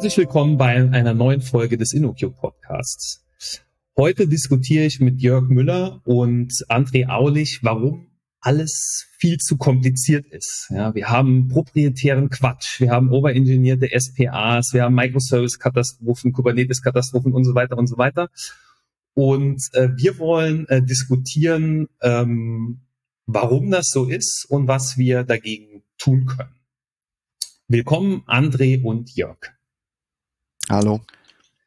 Herzlich willkommen bei einer neuen Folge des InnoQ Podcasts. Heute diskutiere ich mit Jörg Müller und André Aulich, warum alles viel zu kompliziert ist. Ja, wir haben proprietären Quatsch, wir haben overengineerte SPAs, wir haben Microservice-Katastrophen, Kubernetes-Katastrophen und so weiter und so weiter. Und äh, wir wollen äh, diskutieren, ähm, warum das so ist und was wir dagegen tun können. Willkommen, André und Jörg. Hallo.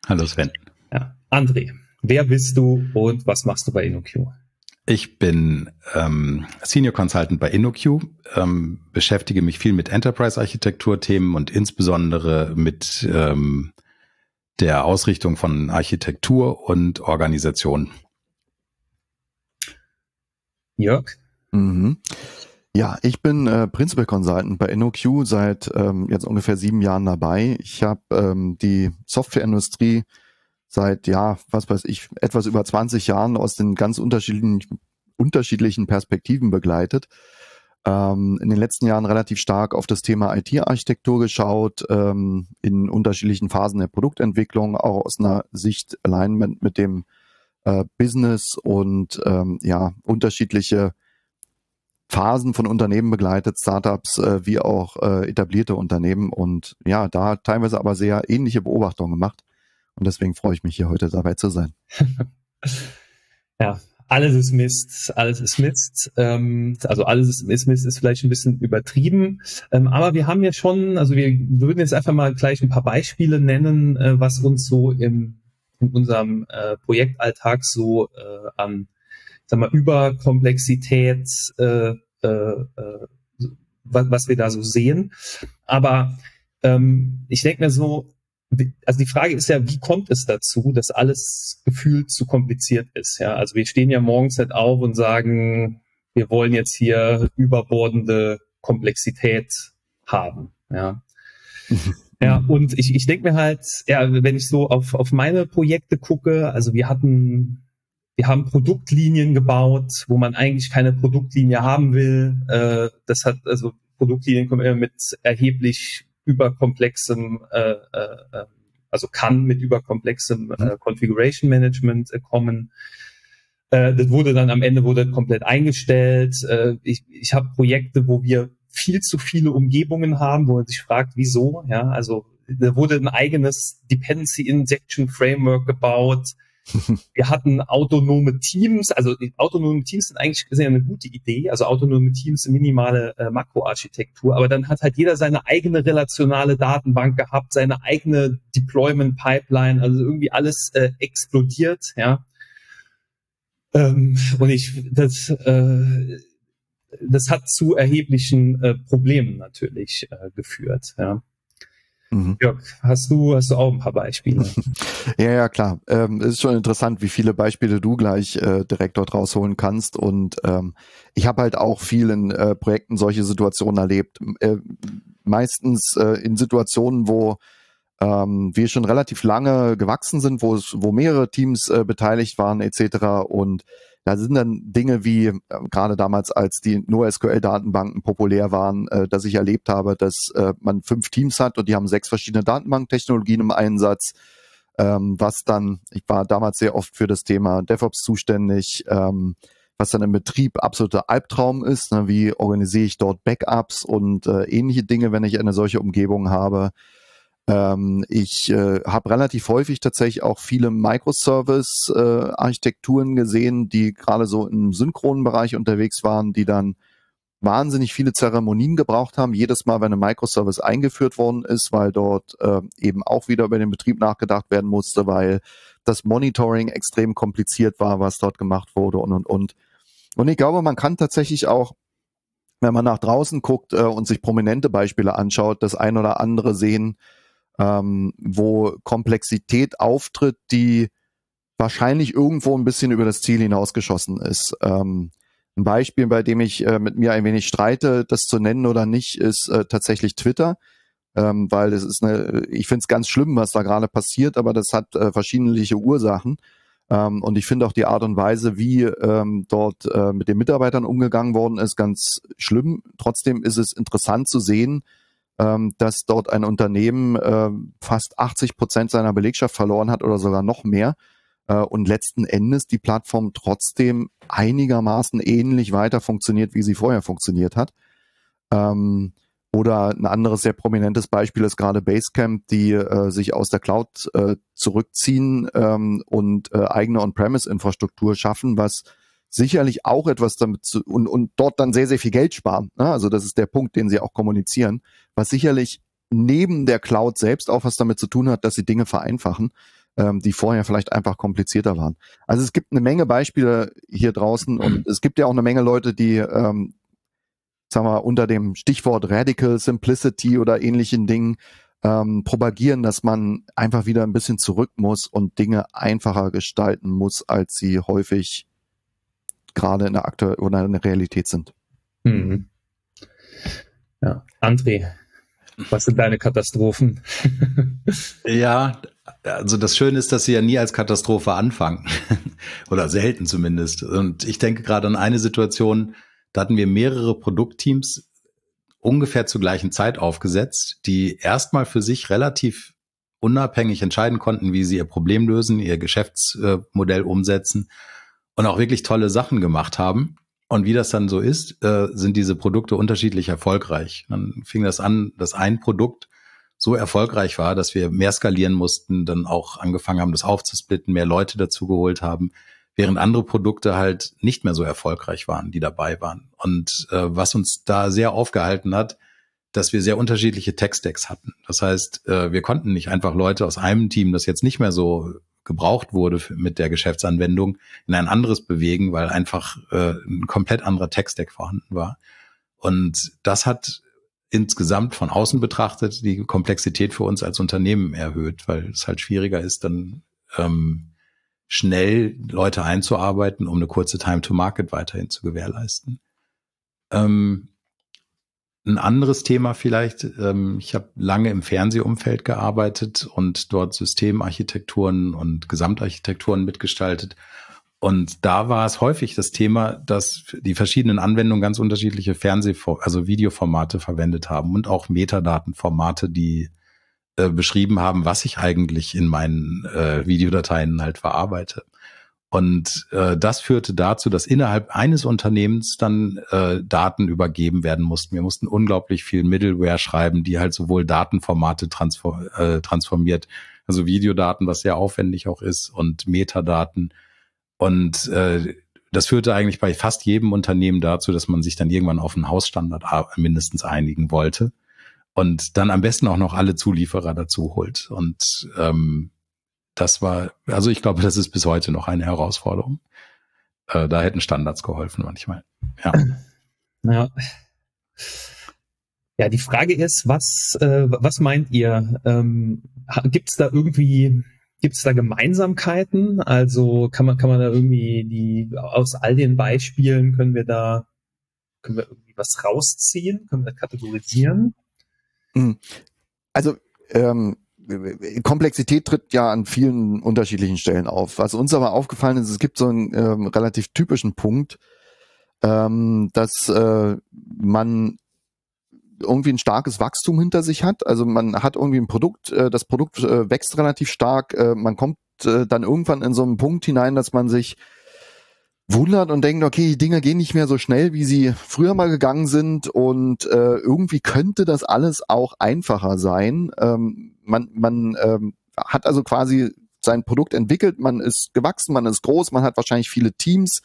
Hallo Sven. Ja, André, wer bist du und was machst du bei InnoQ? Ich bin ähm, Senior Consultant bei InnoQ, ähm, beschäftige mich viel mit Enterprise-Architektur-Themen und insbesondere mit ähm, der Ausrichtung von Architektur und Organisation. Jörg? Mhm. Ja, ich bin äh, Principal Consultant bei InnoQ seit ähm, jetzt ungefähr sieben Jahren dabei. Ich habe ähm, die Softwareindustrie seit, ja, was weiß ich, etwas über 20 Jahren aus den ganz unterschiedlichen, unterschiedlichen Perspektiven begleitet. Ähm, in den letzten Jahren relativ stark auf das Thema IT-Architektur geschaut, ähm, in unterschiedlichen Phasen der Produktentwicklung, auch aus einer Sicht Alignment mit dem äh, Business und ähm, ja, unterschiedliche Phasen von Unternehmen begleitet, Startups äh, wie auch äh, etablierte Unternehmen und ja, da teilweise aber sehr ähnliche Beobachtungen gemacht. Und deswegen freue ich mich hier heute dabei zu sein. ja, alles ist Mist, alles ist Mist. Ähm, also alles ist, ist Mist ist vielleicht ein bisschen übertrieben. Ähm, aber wir haben ja schon, also wir würden jetzt einfach mal gleich ein paar Beispiele nennen, äh, was uns so im, in unserem äh, Projektalltag so äh, an sag mal, Überkomplexität äh, äh, äh, was, was wir da so sehen. Aber ähm, ich denke mir so, also die Frage ist ja, wie kommt es dazu, dass alles gefühlt zu kompliziert ist? Ja, also wir stehen ja morgens halt auf und sagen, wir wollen jetzt hier überbordende Komplexität haben. Ja. Ja, und ich, ich denke mir halt, ja, wenn ich so auf, auf meine Projekte gucke, also wir hatten wir haben Produktlinien gebaut, wo man eigentlich keine Produktlinie haben will. Äh, das hat also Produktlinien kommen immer mit erheblich überkomplexem, äh, äh, also kann mit überkomplexem äh, mhm. Configuration Management äh, kommen. Äh, das wurde dann am Ende wurde komplett eingestellt. Äh, ich ich habe Projekte, wo wir viel zu viele Umgebungen haben, wo man sich fragt, wieso. Ja, also da wurde ein eigenes Dependency Injection Framework gebaut Wir hatten autonome Teams, also autonome Teams sind eigentlich sehr eine gute Idee, also autonome Teams, minimale äh, Makroarchitektur, aber dann hat halt jeder seine eigene relationale Datenbank gehabt, seine eigene Deployment Pipeline, also irgendwie alles äh, explodiert, ja. Ähm, und ich, das, äh, das hat zu erheblichen äh, Problemen natürlich äh, geführt, ja. Mhm. Jörg, hast du, hast du auch ein paar Beispiele? ja, ja, klar. Ähm, es ist schon interessant, wie viele Beispiele du gleich äh, direkt dort rausholen kannst. Und ähm, ich habe halt auch vielen äh, Projekten solche Situationen erlebt. Äh, meistens äh, in Situationen, wo ähm, wir schon relativ lange gewachsen sind, wo es, wo mehrere Teams äh, beteiligt waren, etc. Und da sind dann Dinge wie, äh, gerade damals, als die NoSQL-Datenbanken populär waren, äh, dass ich erlebt habe, dass äh, man fünf Teams hat und die haben sechs verschiedene Datenbanktechnologien im Einsatz. Ähm, was dann, ich war damals sehr oft für das Thema DevOps zuständig, ähm, was dann im Betrieb absoluter Albtraum ist. Ne? Wie organisiere ich dort Backups und äh, ähnliche Dinge, wenn ich eine solche Umgebung habe? Ähm, ich äh, habe relativ häufig tatsächlich auch viele Microservice-Architekturen äh, gesehen, die gerade so im synchronen Bereich unterwegs waren, die dann wahnsinnig viele Zeremonien gebraucht haben, jedes Mal, wenn ein Microservice eingeführt worden ist, weil dort äh, eben auch wieder über den Betrieb nachgedacht werden musste, weil das Monitoring extrem kompliziert war, was dort gemacht wurde und und und. Und ich glaube, man kann tatsächlich auch, wenn man nach draußen guckt äh, und sich prominente Beispiele anschaut, das ein oder andere sehen, ähm, wo Komplexität auftritt, die wahrscheinlich irgendwo ein bisschen über das Ziel hinausgeschossen ist. Ähm, ein Beispiel, bei dem ich äh, mit mir ein wenig streite, das zu nennen oder nicht, ist äh, tatsächlich Twitter. Ähm, weil es ist eine, ich finde es ganz schlimm, was da gerade passiert, aber das hat äh, verschiedene Ursachen. Ähm, und ich finde auch die Art und Weise, wie ähm, dort äh, mit den Mitarbeitern umgegangen worden ist, ganz schlimm. Trotzdem ist es interessant zu sehen, ähm, dass dort ein Unternehmen äh, fast 80 Prozent seiner Belegschaft verloren hat oder sogar noch mehr äh, und letzten Endes die Plattform trotzdem einigermaßen ähnlich weiter funktioniert, wie sie vorher funktioniert hat. Ähm, oder ein anderes sehr prominentes Beispiel ist gerade Basecamp, die äh, sich aus der Cloud äh, zurückziehen ähm, und äh, eigene On-Premise-Infrastruktur schaffen, was sicherlich auch etwas damit zu, und, und dort dann sehr, sehr viel Geld sparen. Ne? Also das ist der Punkt, den sie auch kommunizieren, was sicherlich neben der Cloud selbst auch was damit zu tun hat, dass sie Dinge vereinfachen, ähm, die vorher vielleicht einfach komplizierter waren. Also es gibt eine Menge Beispiele hier draußen und es gibt ja auch eine Menge Leute, die ähm, sagen wir, unter dem Stichwort Radical Simplicity oder ähnlichen Dingen ähm, propagieren, dass man einfach wieder ein bisschen zurück muss und Dinge einfacher gestalten muss, als sie häufig gerade in der Akte oder in der Realität sind. Mhm. Ja, André, was sind deine Katastrophen? ja, also das Schöne ist, dass sie ja nie als Katastrophe anfangen. Oder selten zumindest. Und ich denke gerade an eine Situation, da hatten wir mehrere Produktteams ungefähr zur gleichen Zeit aufgesetzt, die erstmal für sich relativ unabhängig entscheiden konnten, wie sie ihr Problem lösen, ihr Geschäftsmodell umsetzen und auch wirklich tolle Sachen gemacht haben. Und wie das dann so ist, äh, sind diese Produkte unterschiedlich erfolgreich. Dann fing das an, dass ein Produkt so erfolgreich war, dass wir mehr skalieren mussten, dann auch angefangen haben, das aufzusplitten, mehr Leute dazu geholt haben während andere Produkte halt nicht mehr so erfolgreich waren, die dabei waren. Und äh, was uns da sehr aufgehalten hat, dass wir sehr unterschiedliche Tech-Stacks hatten. Das heißt, äh, wir konnten nicht einfach Leute aus einem Team, das jetzt nicht mehr so gebraucht wurde mit der Geschäftsanwendung, in ein anderes bewegen, weil einfach äh, ein komplett anderer Tech-Stack vorhanden war. Und das hat insgesamt von außen betrachtet die Komplexität für uns als Unternehmen erhöht, weil es halt schwieriger ist, dann ähm, schnell Leute einzuarbeiten, um eine kurze Time to Market weiterhin zu gewährleisten. Ähm, ein anderes Thema vielleicht, ähm, ich habe lange im Fernsehumfeld gearbeitet und dort Systemarchitekturen und Gesamtarchitekturen mitgestaltet. Und da war es häufig das Thema, dass die verschiedenen Anwendungen ganz unterschiedliche Fernseh-, also Videoformate verwendet haben und auch Metadatenformate, die äh, beschrieben haben, was ich eigentlich in meinen äh, Videodateien halt verarbeite. Und äh, das führte dazu, dass innerhalb eines Unternehmens dann äh, Daten übergeben werden mussten. Wir mussten unglaublich viel Middleware schreiben, die halt sowohl Datenformate transform, äh, transformiert, also Videodaten, was sehr aufwendig auch ist, und Metadaten. Und äh, das führte eigentlich bei fast jedem Unternehmen dazu, dass man sich dann irgendwann auf einen Hausstandard mindestens einigen wollte und dann am besten auch noch alle Zulieferer dazu holt. Und ähm, das war, also ich glaube, das ist bis heute noch eine Herausforderung. Äh, da hätten Standards geholfen manchmal. Ja. Ja. Ja, die Frage ist, was, äh, was meint ihr? Ähm, Gibt es da irgendwie, gibt es da Gemeinsamkeiten? Also kann man, kann man da irgendwie die aus all den Beispielen können wir da können wir irgendwie was rausziehen? Können wir kategorisieren? Hm. Also ähm, Komplexität tritt ja an vielen unterschiedlichen Stellen auf. Was uns aber aufgefallen ist, es gibt so einen ähm, relativ typischen Punkt, ähm, dass äh, man irgendwie ein starkes Wachstum hinter sich hat. Also man hat irgendwie ein Produkt, äh, das Produkt äh, wächst relativ stark. Äh, man kommt äh, dann irgendwann in so einen Punkt hinein, dass man sich wundert und denkt, okay, die Dinge gehen nicht mehr so schnell, wie sie früher mal gegangen sind und äh, irgendwie könnte das alles auch einfacher sein. Ähm, man man ähm, hat also quasi sein Produkt entwickelt, man ist gewachsen, man ist groß, man hat wahrscheinlich viele Teams,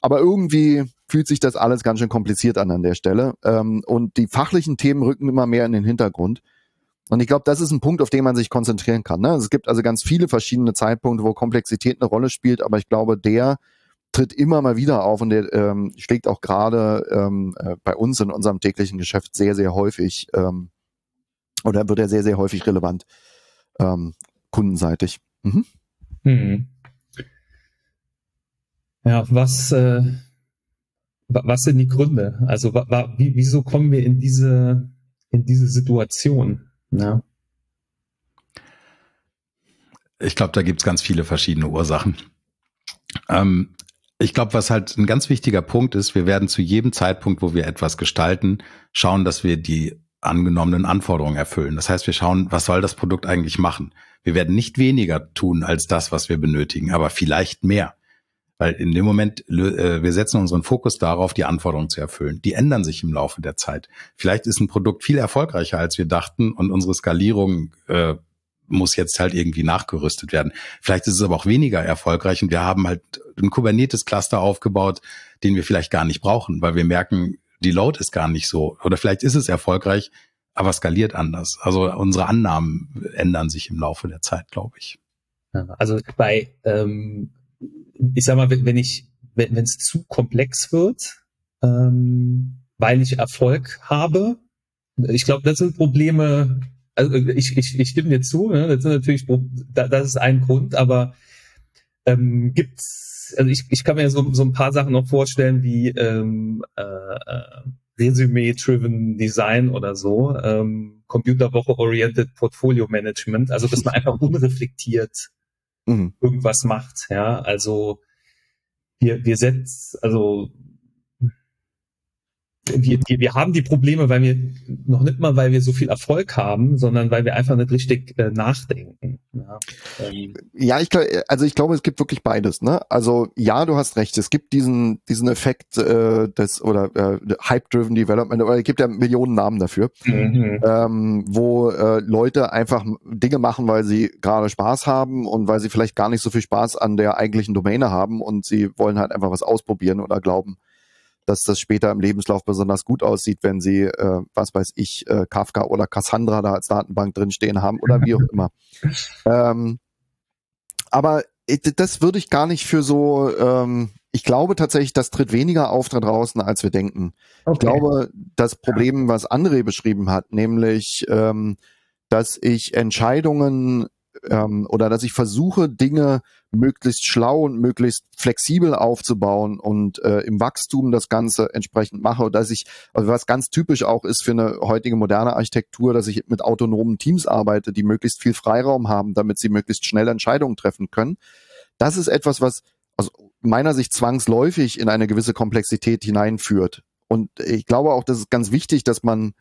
aber irgendwie fühlt sich das alles ganz schön kompliziert an an der Stelle ähm, und die fachlichen Themen rücken immer mehr in den Hintergrund. Und ich glaube, das ist ein Punkt, auf den man sich konzentrieren kann. Ne? Es gibt also ganz viele verschiedene Zeitpunkte, wo Komplexität eine Rolle spielt, aber ich glaube, der, tritt immer mal wieder auf und der ähm, schlägt auch gerade ähm, äh, bei uns in unserem täglichen Geschäft sehr, sehr häufig ähm, oder wird er sehr, sehr häufig relevant ähm, kundenseitig. Mhm. Hm. Ja, was, äh, was sind die Gründe? Also wa, wa, wie, wieso kommen wir in diese, in diese Situation? Ja. Ich glaube, da gibt es ganz viele verschiedene Ursachen. Ähm, ich glaube, was halt ein ganz wichtiger Punkt ist, wir werden zu jedem Zeitpunkt, wo wir etwas gestalten, schauen, dass wir die angenommenen Anforderungen erfüllen. Das heißt, wir schauen, was soll das Produkt eigentlich machen? Wir werden nicht weniger tun als das, was wir benötigen, aber vielleicht mehr. Weil in dem Moment, äh, wir setzen unseren Fokus darauf, die Anforderungen zu erfüllen. Die ändern sich im Laufe der Zeit. Vielleicht ist ein Produkt viel erfolgreicher, als wir dachten und unsere Skalierung äh, muss jetzt halt irgendwie nachgerüstet werden. Vielleicht ist es aber auch weniger erfolgreich und wir haben halt ein Kubernetes-Cluster aufgebaut, den wir vielleicht gar nicht brauchen, weil wir merken, die Load ist gar nicht so. Oder vielleicht ist es erfolgreich, aber skaliert anders. Also unsere Annahmen ändern sich im Laufe der Zeit, glaube ich. also bei, ähm, ich sag mal, wenn ich, wenn es zu komplex wird, ähm, weil ich Erfolg habe, ich glaube, das sind Probleme, also ich, ich, ich stimme dir zu, ne? das sind natürlich, das ist ein Grund, aber ähm, gibt's, also ich, ich kann mir so, so ein paar Sachen noch vorstellen, wie ähm, äh, äh Resume-driven Design oder so, ähm, Computerwoche-oriented Portfolio Management, also dass man einfach unreflektiert mhm. irgendwas macht, ja, also wir, wir setzen, also wir, wir, haben die Probleme, weil wir noch nicht mal, weil wir so viel Erfolg haben, sondern weil wir einfach nicht richtig äh, nachdenken. Ja, ähm. ja ich also ich glaube, es gibt wirklich beides. Ne? Also ja, du hast recht. Es gibt diesen diesen Effekt äh, des oder äh, Hype-driven Development. Oder es gibt ja Millionen Namen dafür, mhm. ähm, wo äh, Leute einfach Dinge machen, weil sie gerade Spaß haben und weil sie vielleicht gar nicht so viel Spaß an der eigentlichen Domäne haben und sie wollen halt einfach was ausprobieren oder glauben dass das später im Lebenslauf besonders gut aussieht, wenn sie, äh, was weiß ich, äh, Kafka oder Cassandra da als Datenbank drinstehen haben oder wie auch immer. Ähm, aber das würde ich gar nicht für so, ähm, ich glaube tatsächlich, das tritt weniger auf da draußen, als wir denken. Okay. Ich glaube, das Problem, was André beschrieben hat, nämlich, ähm, dass ich Entscheidungen ähm, oder dass ich versuche, Dinge möglichst schlau und möglichst flexibel aufzubauen und äh, im Wachstum das Ganze entsprechend mache, dass ich, also was ganz typisch auch ist für eine heutige moderne Architektur, dass ich mit autonomen Teams arbeite, die möglichst viel Freiraum haben, damit sie möglichst schnell Entscheidungen treffen können. Das ist etwas, was aus meiner Sicht zwangsläufig in eine gewisse Komplexität hineinführt. Und ich glaube auch, das ist ganz wichtig, dass man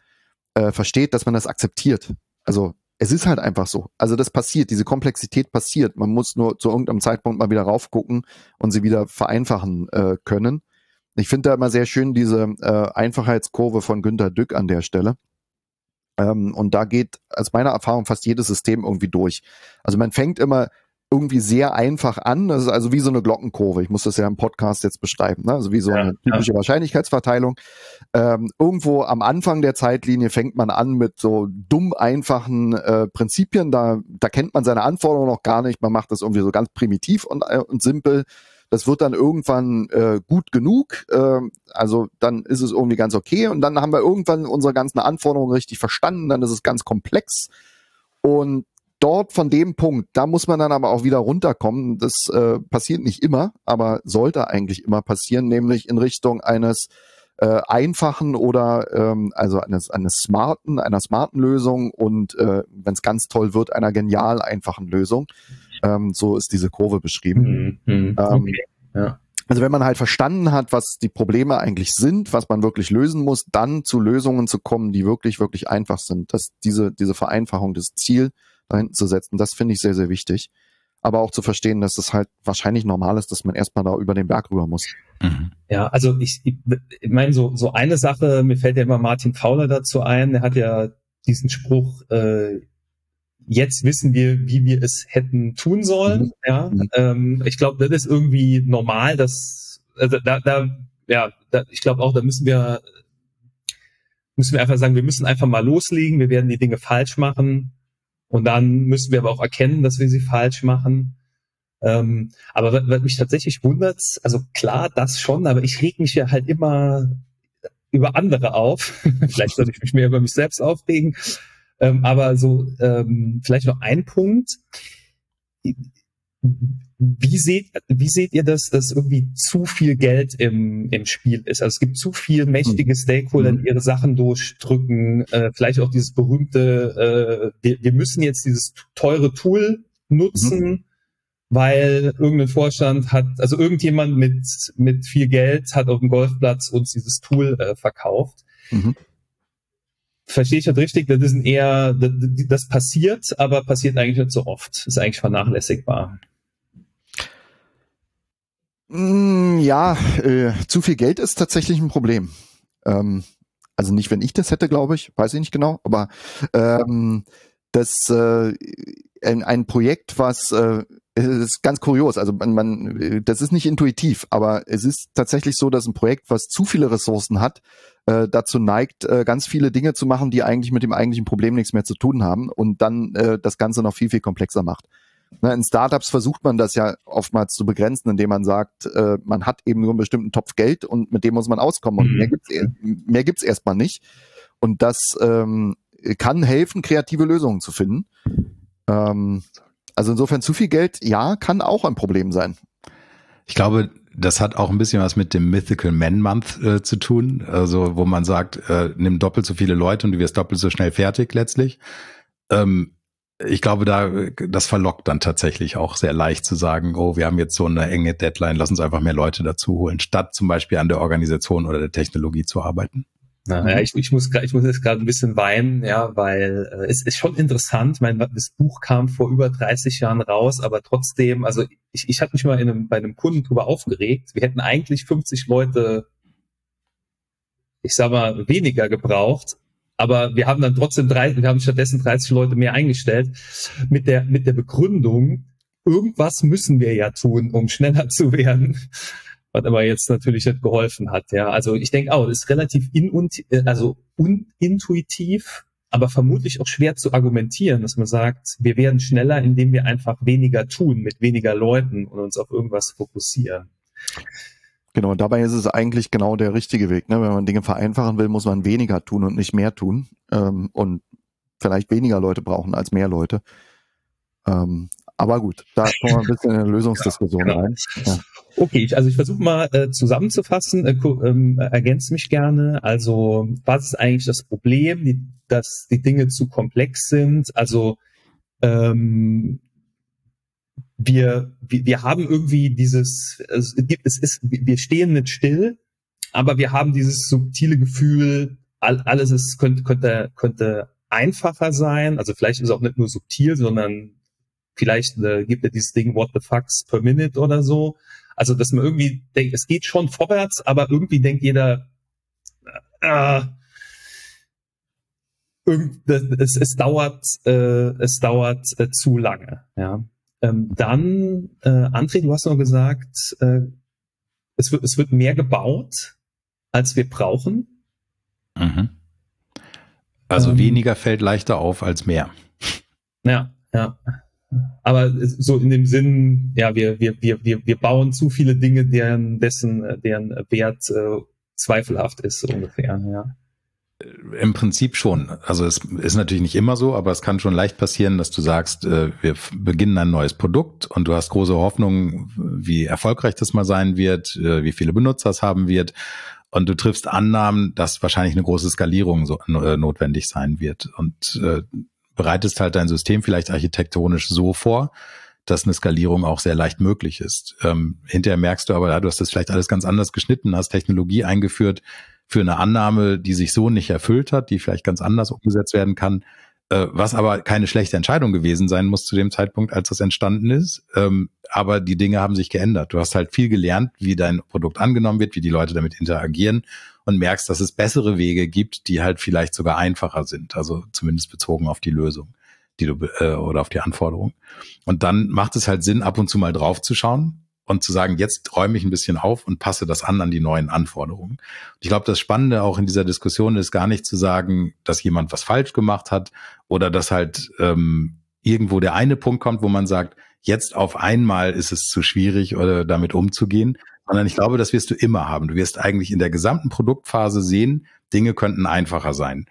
äh, versteht, dass man das akzeptiert. Also es ist halt einfach so. Also das passiert, diese Komplexität passiert. Man muss nur zu irgendeinem Zeitpunkt mal wieder raufgucken und sie wieder vereinfachen äh, können. Ich finde da immer sehr schön diese äh, Einfachheitskurve von Günter Dück an der Stelle. Ähm, und da geht aus meiner Erfahrung fast jedes System irgendwie durch. Also man fängt immer irgendwie sehr einfach an. Das ist also wie so eine Glockenkurve. Ich muss das ja im Podcast jetzt beschreiben. Ne? Also wie so eine typische ja. Wahrscheinlichkeitsverteilung. Ähm, irgendwo am Anfang der Zeitlinie fängt man an mit so dumm einfachen äh, Prinzipien. Da, da kennt man seine Anforderungen noch gar nicht. Man macht das irgendwie so ganz primitiv und, äh, und simpel. Das wird dann irgendwann äh, gut genug. Äh, also dann ist es irgendwie ganz okay. Und dann haben wir irgendwann unsere ganzen Anforderungen richtig verstanden. Dann ist es ganz komplex. Und dort von dem Punkt, da muss man dann aber auch wieder runterkommen. Das äh, passiert nicht immer, aber sollte eigentlich immer passieren, nämlich in Richtung eines äh, einfachen oder ähm, also eines, eines smarten, einer smarten Lösung und äh, wenn es ganz toll wird, einer genial einfachen Lösung. Ähm, so ist diese Kurve beschrieben. Mhm, mhm. ähm, okay. ja. Also wenn man halt verstanden hat, was die Probleme eigentlich sind, was man wirklich lösen muss, dann zu Lösungen zu kommen, die wirklich, wirklich einfach sind. dass diese, diese Vereinfachung, das Ziel, dahinten zu setzen. Das finde ich sehr, sehr wichtig. Aber auch zu verstehen, dass es halt wahrscheinlich normal ist, dass man erstmal da über den Berg rüber muss. Mhm. Ja, also ich, ich, meine, so, so eine Sache, mir fällt ja immer Martin Fowler dazu ein, der hat ja diesen Spruch, äh, jetzt wissen wir, wie wir es hätten tun sollen. Mhm. Ja, mhm. Ähm, ich glaube, das ist irgendwie normal, dass also da, da ja, da, ich glaube auch, da müssen wir müssen wir einfach sagen, wir müssen einfach mal loslegen, wir werden die Dinge falsch machen und dann müssen wir aber auch erkennen, dass wir sie falsch machen. Ähm, aber was mich tatsächlich wundert, also klar, das schon, aber ich reg mich ja halt immer über andere auf. vielleicht sollte ich mich mehr über mich selbst aufregen. Ähm, aber so, ähm, vielleicht noch ein Punkt. Wie seht, wie seht ihr das, dass irgendwie zu viel Geld im, im Spiel ist? Also es gibt zu viel mächtige hm. Stakeholder, die hm. ihre Sachen durchdrücken. Äh, vielleicht auch dieses berühmte, äh, wir, wir müssen jetzt dieses teure Tool nutzen, mhm. weil irgendein Vorstand hat, also irgendjemand mit, mit viel Geld hat auf dem Golfplatz uns dieses Tool äh, verkauft. Mhm. Verstehe ich das richtig? Das ist eher, das, das passiert, aber passiert eigentlich nicht so oft. Ist eigentlich vernachlässigbar. Mm, ja, äh, zu viel Geld ist tatsächlich ein Problem. Ähm, also nicht, wenn ich das hätte, glaube ich, weiß ich nicht genau, aber ähm, das äh, ein, ein Projekt, was äh, es ist ganz kurios. Also man, man, das ist nicht intuitiv, aber es ist tatsächlich so, dass ein Projekt, was zu viele Ressourcen hat, äh, dazu neigt, äh, ganz viele Dinge zu machen, die eigentlich mit dem eigentlichen Problem nichts mehr zu tun haben und dann äh, das Ganze noch viel, viel komplexer macht. Na, in Startups versucht man das ja oftmals zu begrenzen, indem man sagt, äh, man hat eben nur einen bestimmten Topf Geld und mit dem muss man auskommen und mhm. mehr gibt's mehr gibt's erstmal nicht. Und das ähm, kann helfen, kreative Lösungen zu finden. Ähm, also insofern zu viel Geld, ja, kann auch ein Problem sein. Ich glaube, das hat auch ein bisschen was mit dem Mythical Man Month äh, zu tun, also wo man sagt, äh, nimm doppelt so viele Leute und du wirst doppelt so schnell fertig letztlich. Ähm, ich glaube, da das verlockt dann tatsächlich auch sehr leicht zu sagen, oh, wir haben jetzt so eine enge Deadline, lass uns einfach mehr Leute dazu holen, statt zum Beispiel an der Organisation oder der Technologie zu arbeiten. Na, ja, ich, ich muss ich muss jetzt gerade ein bisschen weinen, ja, weil äh, es ist schon interessant. Mein das Buch kam vor über 30 Jahren raus, aber trotzdem, also ich, ich habe mich mal in einem, bei einem Kunden drüber aufgeregt. Wir hätten eigentlich 50 Leute, ich sag mal, weniger gebraucht, aber wir haben dann trotzdem drei, wir haben stattdessen 30 Leute mehr eingestellt mit der mit der Begründung, irgendwas müssen wir ja tun, um schneller zu werden was aber jetzt natürlich nicht geholfen hat. Ja, also ich denke auch, ist relativ in, äh, also unintuitiv, aber vermutlich auch schwer zu argumentieren, dass man sagt, wir werden schneller, indem wir einfach weniger tun mit weniger Leuten und uns auf irgendwas fokussieren. Genau, dabei ist es eigentlich genau der richtige Weg. Ne? Wenn man Dinge vereinfachen will, muss man weniger tun und nicht mehr tun ähm, und vielleicht weniger Leute brauchen als mehr Leute. Ähm, aber gut, da kommen wir ein bisschen in eine Lösungsdiskussion genau, rein. Ja. Okay, ich, also ich versuche mal äh, zusammenzufassen, äh, ähm, ergänzt mich gerne. Also was ist eigentlich das Problem, die, dass die Dinge zu komplex sind? Also ähm, wir, wir, wir haben irgendwie dieses, es gibt, es ist, wir stehen nicht still, aber wir haben dieses subtile Gefühl, alles ist, könnte, könnte, könnte einfacher sein. Also vielleicht ist es auch nicht nur subtil, sondern vielleicht äh, gibt es dieses Ding What the fucks per minute oder so. Also dass man irgendwie denkt, es geht schon vorwärts, aber irgendwie denkt jeder, äh, es, es dauert, äh, es dauert äh, zu lange. Ja. Ähm, dann, äh, André, du hast noch gesagt, äh, es, wird, es wird mehr gebaut, als wir brauchen. Mhm. Also ähm, weniger fällt leichter auf als mehr. Ja, ja. Aber so in dem Sinn, ja, wir, wir, wir, wir, wir bauen zu viele Dinge, deren, dessen, deren Wert äh, zweifelhaft ist, ungefähr, ja. Im Prinzip schon. Also es ist natürlich nicht immer so, aber es kann schon leicht passieren, dass du sagst, äh, wir beginnen ein neues Produkt und du hast große Hoffnungen, wie erfolgreich das mal sein wird, äh, wie viele Benutzer es haben wird. Und du triffst Annahmen, dass wahrscheinlich eine große Skalierung so, äh, notwendig sein wird. Und äh, bereitest halt dein System vielleicht architektonisch so vor, dass eine Skalierung auch sehr leicht möglich ist. Ähm, hinterher merkst du aber, ja, du hast das vielleicht alles ganz anders geschnitten, hast Technologie eingeführt für eine Annahme, die sich so nicht erfüllt hat, die vielleicht ganz anders umgesetzt werden kann, äh, was aber keine schlechte Entscheidung gewesen sein muss zu dem Zeitpunkt, als das entstanden ist. Ähm, aber die Dinge haben sich geändert. Du hast halt viel gelernt, wie dein Produkt angenommen wird, wie die Leute damit interagieren und merkst, dass es bessere Wege gibt, die halt vielleicht sogar einfacher sind, also zumindest bezogen auf die Lösung, die du äh, oder auf die Anforderung. Und dann macht es halt Sinn, ab und zu mal draufzuschauen und zu sagen, jetzt räume ich ein bisschen auf und passe das an an die neuen Anforderungen. Ich glaube, das Spannende auch in dieser Diskussion ist gar nicht zu sagen, dass jemand was falsch gemacht hat oder dass halt ähm, irgendwo der eine Punkt kommt, wo man sagt, jetzt auf einmal ist es zu schwierig oder damit umzugehen, sondern ich glaube, das wirst du immer haben. Du wirst eigentlich in der gesamten Produktphase sehen, Dinge könnten einfacher sein.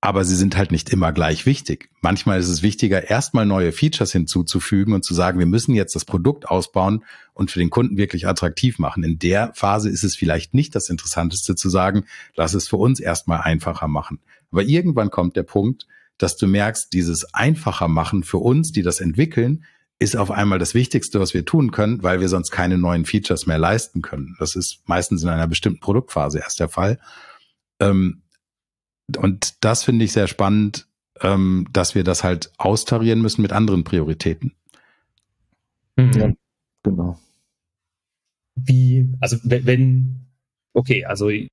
Aber sie sind halt nicht immer gleich wichtig. Manchmal ist es wichtiger, erstmal neue Features hinzuzufügen und zu sagen, wir müssen jetzt das Produkt ausbauen und für den Kunden wirklich attraktiv machen. In der Phase ist es vielleicht nicht das Interessanteste zu sagen, lass es für uns erstmal einfacher machen. Aber irgendwann kommt der Punkt, dass du merkst, dieses einfacher machen für uns, die das entwickeln, ist auf einmal das Wichtigste, was wir tun können, weil wir sonst keine neuen Features mehr leisten können. Das ist meistens in einer bestimmten Produktphase erst der Fall. Ähm, und das finde ich sehr spannend, ähm, dass wir das halt austarieren müssen mit anderen Prioritäten. Mhm. Ja, genau. Wie, also wenn, okay, also ich,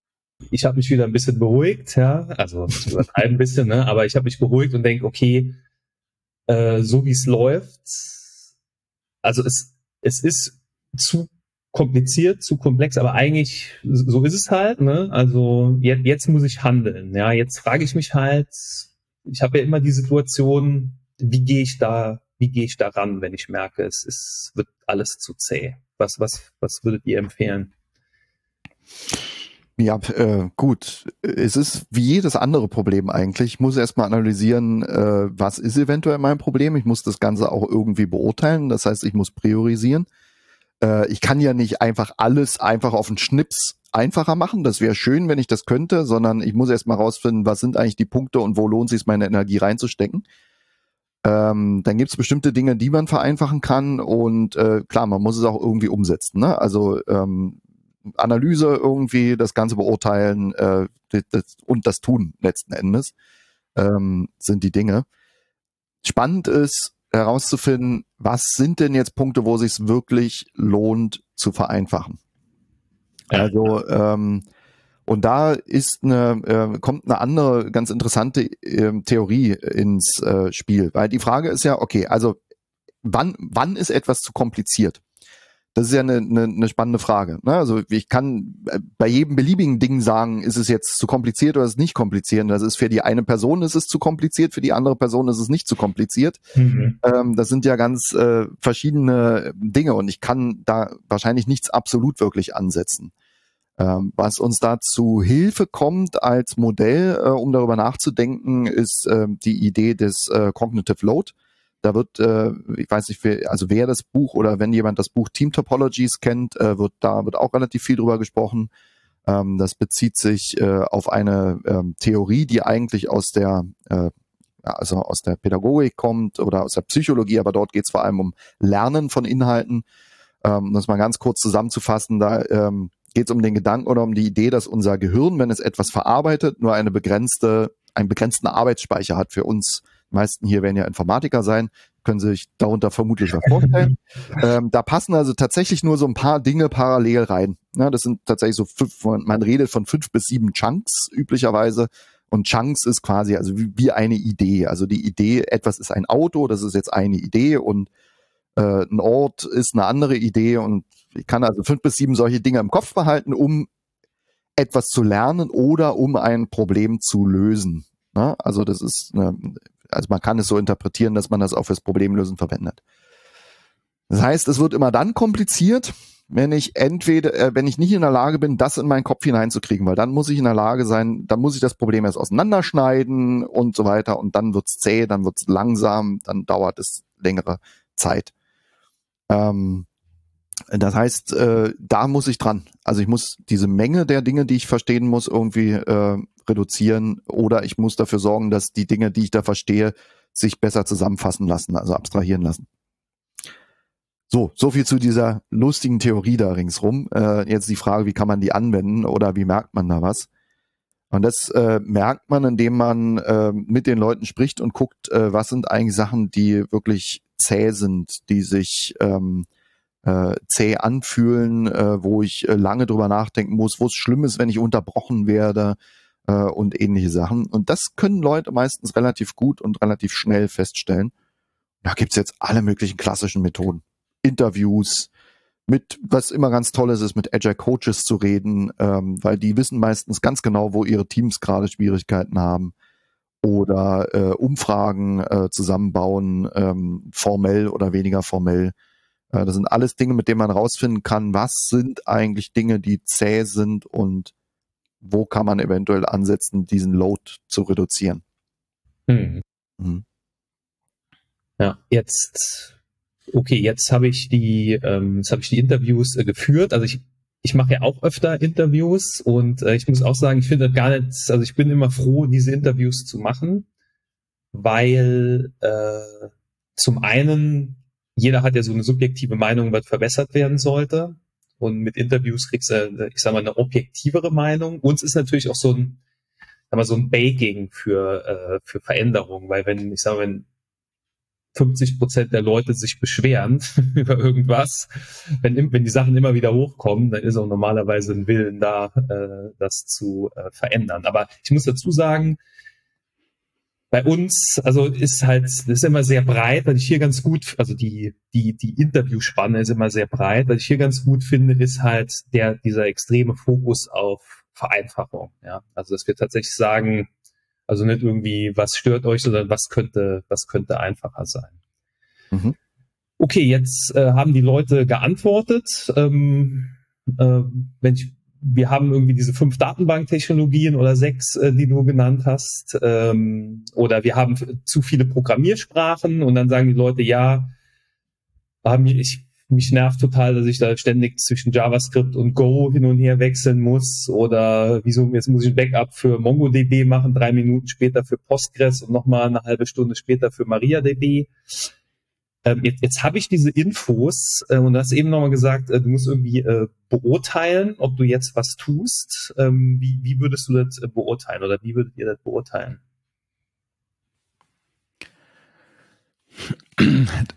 ich habe mich wieder ein bisschen beruhigt, ja, also ein bisschen, ne, aber ich habe mich beruhigt und denke, okay, äh, so wie es läuft, also es, es ist zu kompliziert, zu komplex, aber eigentlich so ist es halt. Ne? Also jetzt, jetzt muss ich handeln. Ja, jetzt frage ich mich halt. Ich habe ja immer die Situation, wie gehe ich da, wie gehe ich da ran, wenn ich merke, es ist, wird alles zu zäh. Was, was, was würdet ihr empfehlen? Ja, äh, gut. Es ist wie jedes andere Problem eigentlich. Ich muss erstmal analysieren, äh, was ist eventuell mein Problem. Ich muss das Ganze auch irgendwie beurteilen. Das heißt, ich muss priorisieren. Äh, ich kann ja nicht einfach alles einfach auf den Schnips einfacher machen. Das wäre schön, wenn ich das könnte, sondern ich muss erstmal rausfinden, was sind eigentlich die Punkte und wo lohnt es sich, meine Energie reinzustecken. Ähm, dann gibt es bestimmte Dinge, die man vereinfachen kann und äh, klar, man muss es auch irgendwie umsetzen. Ne? Also ähm, Analyse irgendwie, das Ganze beurteilen äh, das, und das tun letzten Endes ähm, sind die Dinge. Spannend ist herauszufinden, was sind denn jetzt Punkte, wo es sich wirklich lohnt zu vereinfachen. Also ähm, und da ist eine, äh, kommt eine andere ganz interessante äh, Theorie ins äh, Spiel, weil die Frage ist ja, okay, also wann, wann ist etwas zu kompliziert? Das ist ja eine, eine, eine spannende Frage. Ne? Also ich kann äh, bei jedem beliebigen Ding sagen, ist es jetzt zu kompliziert oder ist es nicht kompliziert. Das ist für die eine Person ist es zu kompliziert, für die andere Person ist es nicht zu kompliziert. Mhm. Ähm, das sind ja ganz äh, verschiedene Dinge und ich kann da wahrscheinlich nichts absolut wirklich ansetzen. Ähm, was uns da zu Hilfe kommt als Modell, äh, um darüber nachzudenken, ist äh, die Idee des äh, Cognitive Load. Da wird, äh, ich weiß nicht, wer, also wer das Buch oder wenn jemand das Buch Team Topologies kennt, äh, wird da wird auch relativ viel drüber gesprochen. Ähm, das bezieht sich äh, auf eine ähm, Theorie, die eigentlich aus der äh, also aus der Pädagogik kommt oder aus der Psychologie, aber dort geht es vor allem um Lernen von Inhalten. Ähm, um das mal ganz kurz zusammenzufassen, da ähm, geht es um den Gedanken oder um die Idee, dass unser Gehirn, wenn es etwas verarbeitet, nur eine begrenzte, einen begrenzten Arbeitsspeicher hat für uns meisten hier werden ja Informatiker sein, können sich darunter vermutlich was vorstellen. ähm, da passen also tatsächlich nur so ein paar Dinge parallel rein. Ja, das sind tatsächlich so fünf, man redet von fünf bis sieben Chunks üblicherweise. Und Chunks ist quasi also wie, wie eine Idee. Also die Idee, etwas ist ein Auto, das ist jetzt eine Idee und äh, ein Ort ist eine andere Idee und ich kann also fünf bis sieben solche Dinge im Kopf behalten, um etwas zu lernen oder um ein Problem zu lösen. Ja, also das ist eine also man kann es so interpretieren, dass man das auch fürs Problemlösen verwendet. Das heißt, es wird immer dann kompliziert, wenn ich entweder, äh, wenn ich nicht in der Lage bin, das in meinen Kopf hineinzukriegen, weil dann muss ich in der Lage sein, dann muss ich das Problem erst auseinanderschneiden und so weiter und dann wird's zäh, dann wird's langsam, dann dauert es längere Zeit. Ähm, das heißt, äh, da muss ich dran. Also ich muss diese Menge der Dinge, die ich verstehen muss, irgendwie äh, reduzieren oder ich muss dafür sorgen, dass die Dinge, die ich da verstehe, sich besser zusammenfassen lassen, also abstrahieren lassen. So, so viel zu dieser lustigen Theorie da ringsrum. Äh, jetzt die Frage, wie kann man die anwenden oder wie merkt man da was? Und das äh, merkt man, indem man äh, mit den Leuten spricht und guckt, äh, was sind eigentlich Sachen, die wirklich zäh sind, die sich ähm, äh, zäh anfühlen, äh, wo ich äh, lange drüber nachdenken muss, wo es schlimm ist, wenn ich unterbrochen werde, äh, und ähnliche Sachen. Und das können Leute meistens relativ gut und relativ schnell feststellen. Da gibt's jetzt alle möglichen klassischen Methoden. Interviews, mit, was immer ganz toll ist, ist mit Agile Coaches zu reden, ähm, weil die wissen meistens ganz genau, wo ihre Teams gerade Schwierigkeiten haben. Oder äh, Umfragen äh, zusammenbauen, ähm, formell oder weniger formell. Äh, das sind alles Dinge, mit denen man rausfinden kann, was sind eigentlich Dinge, die zäh sind und wo kann man eventuell ansetzen, diesen Load zu reduzieren. Hm. Mhm. Ja, jetzt, okay, jetzt habe ich die, ähm, jetzt habe ich die Interviews äh, geführt. Also ich, ich mache ja auch öfter Interviews und äh, ich muss auch sagen, ich finde gar nicht, also ich bin immer froh, diese Interviews zu machen, weil äh, zum einen jeder hat ja so eine subjektive Meinung, was verbessert werden sollte. Und mit Interviews kriegst du, ich sag mal, eine objektivere Meinung. Uns ist natürlich auch so ein, haben wir so ein Baking für, äh, für Veränderungen, weil wenn, ich sage, wenn 50 Prozent der Leute sich beschweren über irgendwas, wenn, wenn die Sachen immer wieder hochkommen, dann ist auch normalerweise ein Willen da, äh, das zu äh, verändern. Aber ich muss dazu sagen, bei uns, also ist halt, das ist immer sehr breit, weil ich hier ganz gut, also die, die, die Interviewspanne ist immer sehr breit, weil ich hier ganz gut finde, ist halt der, dieser extreme Fokus auf Vereinfachung. Ja, also dass wir tatsächlich sagen, also nicht irgendwie, was stört euch, sondern was könnte, was könnte einfacher sein. Mhm. Okay, jetzt äh, haben die Leute geantwortet. Ähm, äh, wenn ich, wir haben irgendwie diese fünf Datenbanktechnologien oder sechs, äh, die du genannt hast, ähm, oder wir haben zu viele Programmiersprachen und dann sagen die Leute, ja, haben ich mich nervt total, dass ich da ständig zwischen JavaScript und Go hin und her wechseln muss oder wieso jetzt muss ich ein Backup für MongoDB machen, drei Minuten später für Postgres und nochmal eine halbe Stunde später für MariaDB. Ähm, jetzt jetzt habe ich diese Infos äh, und du hast eben nochmal gesagt, äh, du musst irgendwie äh, beurteilen, ob du jetzt was tust. Ähm, wie, wie würdest du das äh, beurteilen oder wie würdet ihr das beurteilen?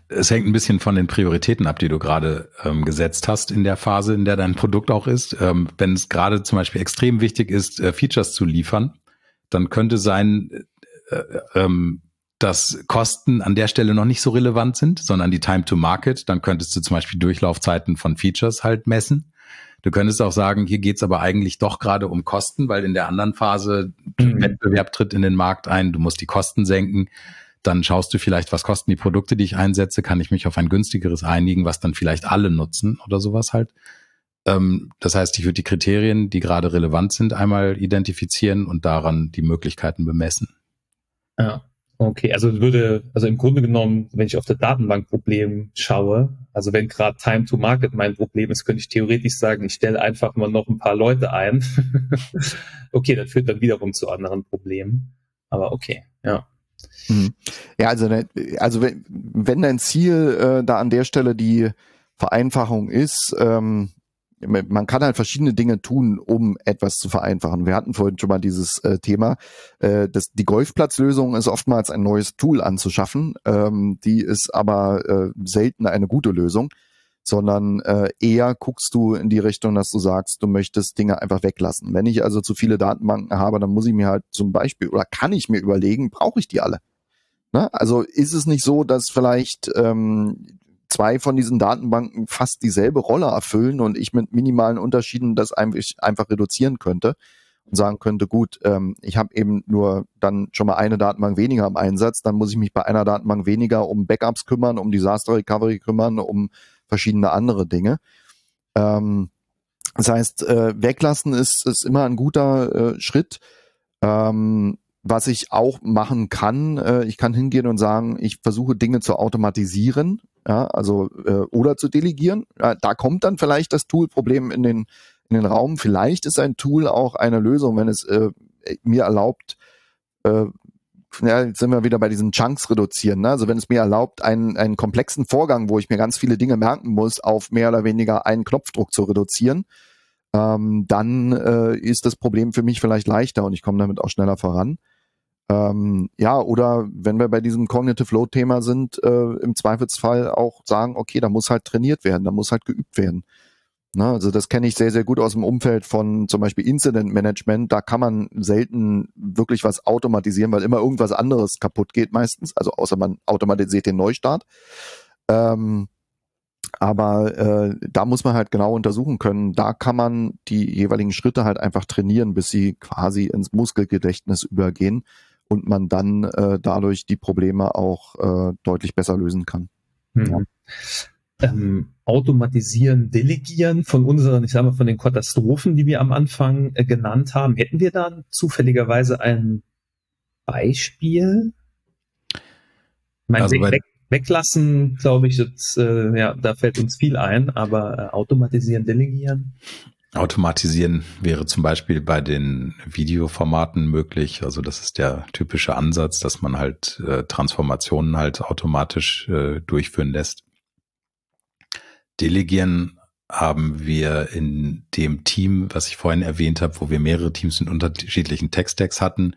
Es hängt ein bisschen von den Prioritäten ab, die du gerade ähm, gesetzt hast in der Phase, in der dein Produkt auch ist. Ähm, wenn es gerade zum Beispiel extrem wichtig ist, äh, Features zu liefern, dann könnte sein, äh, äh, ähm, dass Kosten an der Stelle noch nicht so relevant sind, sondern die Time to Market. Dann könntest du zum Beispiel Durchlaufzeiten von Features halt messen. Du könntest auch sagen, hier geht's aber eigentlich doch gerade um Kosten, weil in der anderen Phase mhm. Wettbewerb tritt in den Markt ein, du musst die Kosten senken dann schaust du vielleicht, was kosten die Produkte, die ich einsetze, kann ich mich auf ein günstigeres einigen, was dann vielleicht alle nutzen oder sowas halt. Ähm, das heißt, ich würde die Kriterien, die gerade relevant sind, einmal identifizieren und daran die Möglichkeiten bemessen. Ja. Okay, also würde, also im Grunde genommen, wenn ich auf das Datenbankproblem schaue, also wenn gerade Time to Market mein Problem ist, könnte ich theoretisch sagen, ich stelle einfach mal noch ein paar Leute ein. okay, das führt dann wiederum zu anderen Problemen. Aber okay, ja. Mhm. Ja, also, ne, also wenn, wenn dein Ziel äh, da an der Stelle die Vereinfachung ist, ähm, man kann halt verschiedene Dinge tun, um etwas zu vereinfachen. Wir hatten vorhin schon mal dieses äh, Thema, äh, dass die Golfplatzlösung ist oftmals ein neues Tool anzuschaffen. Ähm, die ist aber äh, selten eine gute Lösung sondern äh, eher guckst du in die Richtung, dass du sagst, du möchtest Dinge einfach weglassen. Wenn ich also zu viele Datenbanken habe, dann muss ich mir halt zum Beispiel oder kann ich mir überlegen, brauche ich die alle? Ne? Also ist es nicht so, dass vielleicht ähm, zwei von diesen Datenbanken fast dieselbe Rolle erfüllen und ich mit minimalen Unterschieden das einfach, reduzieren könnte und sagen könnte, gut, ähm, ich habe eben nur dann schon mal eine Datenbank weniger im Einsatz, dann muss ich mich bei einer Datenbank weniger um Backups kümmern, um Disaster Recovery kümmern, um verschiedene andere Dinge. Ähm, das heißt, äh, weglassen ist, ist immer ein guter äh, Schritt. Ähm, was ich auch machen kann, äh, ich kann hingehen und sagen, ich versuche Dinge zu automatisieren, ja, also äh, oder zu delegieren. Ja, da kommt dann vielleicht das Tool-Problem in den in den Raum. Vielleicht ist ein Tool auch eine Lösung, wenn es äh, mir erlaubt, äh, ja, jetzt sind wir wieder bei diesen Chunks reduzieren. Ne? Also wenn es mir erlaubt, einen, einen komplexen Vorgang, wo ich mir ganz viele Dinge merken muss, auf mehr oder weniger einen Knopfdruck zu reduzieren, ähm, dann äh, ist das Problem für mich vielleicht leichter und ich komme damit auch schneller voran. Ähm, ja, oder wenn wir bei diesem Cognitive Load Thema sind, äh, im Zweifelsfall auch sagen, okay, da muss halt trainiert werden, da muss halt geübt werden. Na, also das kenne ich sehr, sehr gut aus dem Umfeld von zum Beispiel Incident Management. Da kann man selten wirklich was automatisieren, weil immer irgendwas anderes kaputt geht meistens. Also außer man automatisiert den Neustart. Ähm, aber äh, da muss man halt genau untersuchen können. Da kann man die jeweiligen Schritte halt einfach trainieren, bis sie quasi ins Muskelgedächtnis übergehen und man dann äh, dadurch die Probleme auch äh, deutlich besser lösen kann. Mhm. Ja ähm, automatisieren, delegieren von unseren, ich sage mal, von den Katastrophen, die wir am Anfang äh, genannt haben. Hätten wir da zufälligerweise ein Beispiel? Ich meine, also weg, weglassen, glaube ich, das, äh, ja, da fällt uns viel ein, aber äh, automatisieren, delegieren. Automatisieren wäre zum Beispiel bei den Videoformaten möglich. Also das ist der typische Ansatz, dass man halt äh, Transformationen halt automatisch äh, durchführen lässt. Delegieren haben wir in dem Team, was ich vorhin erwähnt habe, wo wir mehrere Teams mit unterschiedlichen Tech-Stacks hatten,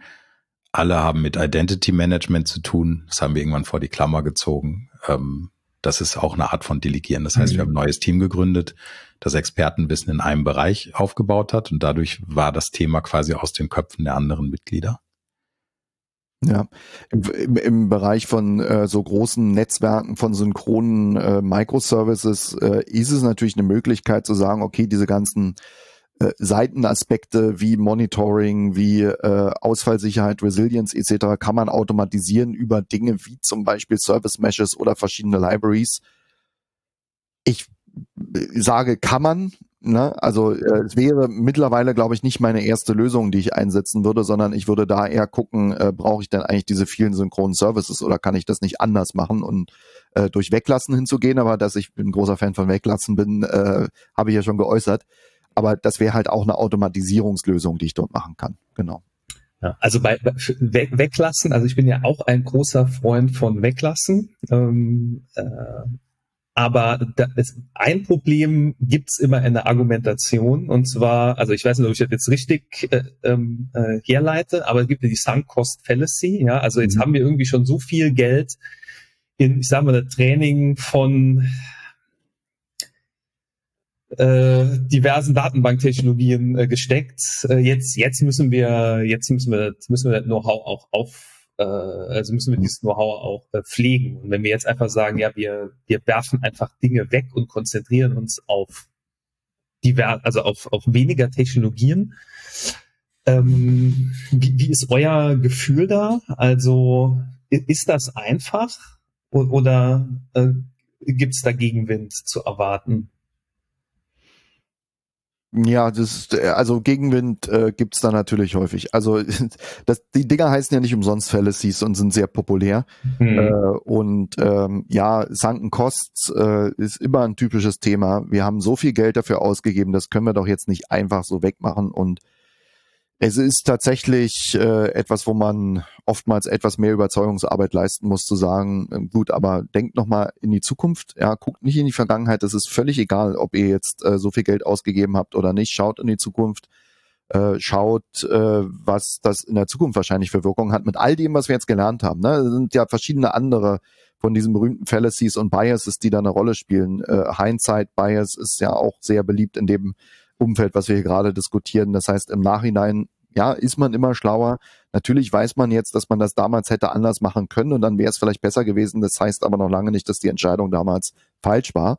alle haben mit Identity Management zu tun. Das haben wir irgendwann vor die Klammer gezogen. Ähm, das ist auch eine Art von Delegieren. Das heißt, mhm. wir haben ein neues Team gegründet, das Expertenwissen in einem Bereich aufgebaut hat und dadurch war das Thema quasi aus den Köpfen der anderen Mitglieder. Ja, im, im, Bereich von äh, so großen Netzwerken von synchronen äh, Microservices äh, ist es natürlich eine Möglichkeit zu sagen, okay, diese ganzen äh, Seitenaspekte wie Monitoring, wie äh, Ausfallsicherheit, Resilience etc. kann man automatisieren über Dinge wie zum Beispiel Service Meshes oder verschiedene Libraries. Ich sage, kann man, Ne? Also äh, es wäre mittlerweile, glaube ich, nicht meine erste Lösung, die ich einsetzen würde, sondern ich würde da eher gucken, äh, brauche ich denn eigentlich diese vielen synchronen Services oder kann ich das nicht anders machen und äh, durch Weglassen hinzugehen, aber dass ich ein großer Fan von Weglassen bin, äh, habe ich ja schon geäußert. Aber das wäre halt auch eine Automatisierungslösung, die ich dort machen kann. Genau. Ja, also bei, bei Weglassen, also ich bin ja auch ein großer Freund von Weglassen. Ähm, äh, aber da ist ein Problem gibt's immer in der Argumentation und zwar, also ich weiß nicht, ob ich das jetzt richtig äh, ähm, äh, herleite, aber es gibt ja die Sunk Cost Fallacy. Ja, also jetzt mhm. haben wir irgendwie schon so viel Geld in, ich sage mal, das Training von äh, diversen Datenbanktechnologien äh, gesteckt. Äh, jetzt, jetzt müssen wir, jetzt müssen wir, müssen wir das Know-how auch auf äh, also müssen wir dieses Know-how auch äh, pflegen. Und wenn wir jetzt einfach sagen, ja, wir, wir werfen einfach Dinge weg und konzentrieren uns auf divers, also auf, auf weniger Technologien, ähm, wie, wie ist euer Gefühl da? Also ist das einfach oder äh, gibt es da Gegenwind zu erwarten? Ja, das also Gegenwind äh, gibt's da natürlich häufig. Also das, die Dinger heißen ja nicht umsonst Fallacies und sind sehr populär. Mhm. Äh, und ähm, ja, Sunken Costs äh, ist immer ein typisches Thema. Wir haben so viel Geld dafür ausgegeben, das können wir doch jetzt nicht einfach so wegmachen und es ist tatsächlich äh, etwas, wo man oftmals etwas mehr Überzeugungsarbeit leisten muss, zu sagen, äh, gut, aber denkt nochmal in die Zukunft, ja, guckt nicht in die Vergangenheit, es ist völlig egal, ob ihr jetzt äh, so viel Geld ausgegeben habt oder nicht, schaut in die Zukunft, äh, schaut, äh, was das in der Zukunft wahrscheinlich für Wirkungen hat, mit all dem, was wir jetzt gelernt haben. Ne? Es sind ja verschiedene andere von diesen berühmten Fallacies und Biases, die da eine Rolle spielen. Äh, Hindsight Bias ist ja auch sehr beliebt in dem Umfeld, was wir hier gerade diskutieren. Das heißt, im Nachhinein, ja, ist man immer schlauer. Natürlich weiß man jetzt, dass man das damals hätte anders machen können und dann wäre es vielleicht besser gewesen. Das heißt aber noch lange nicht, dass die Entscheidung damals falsch war,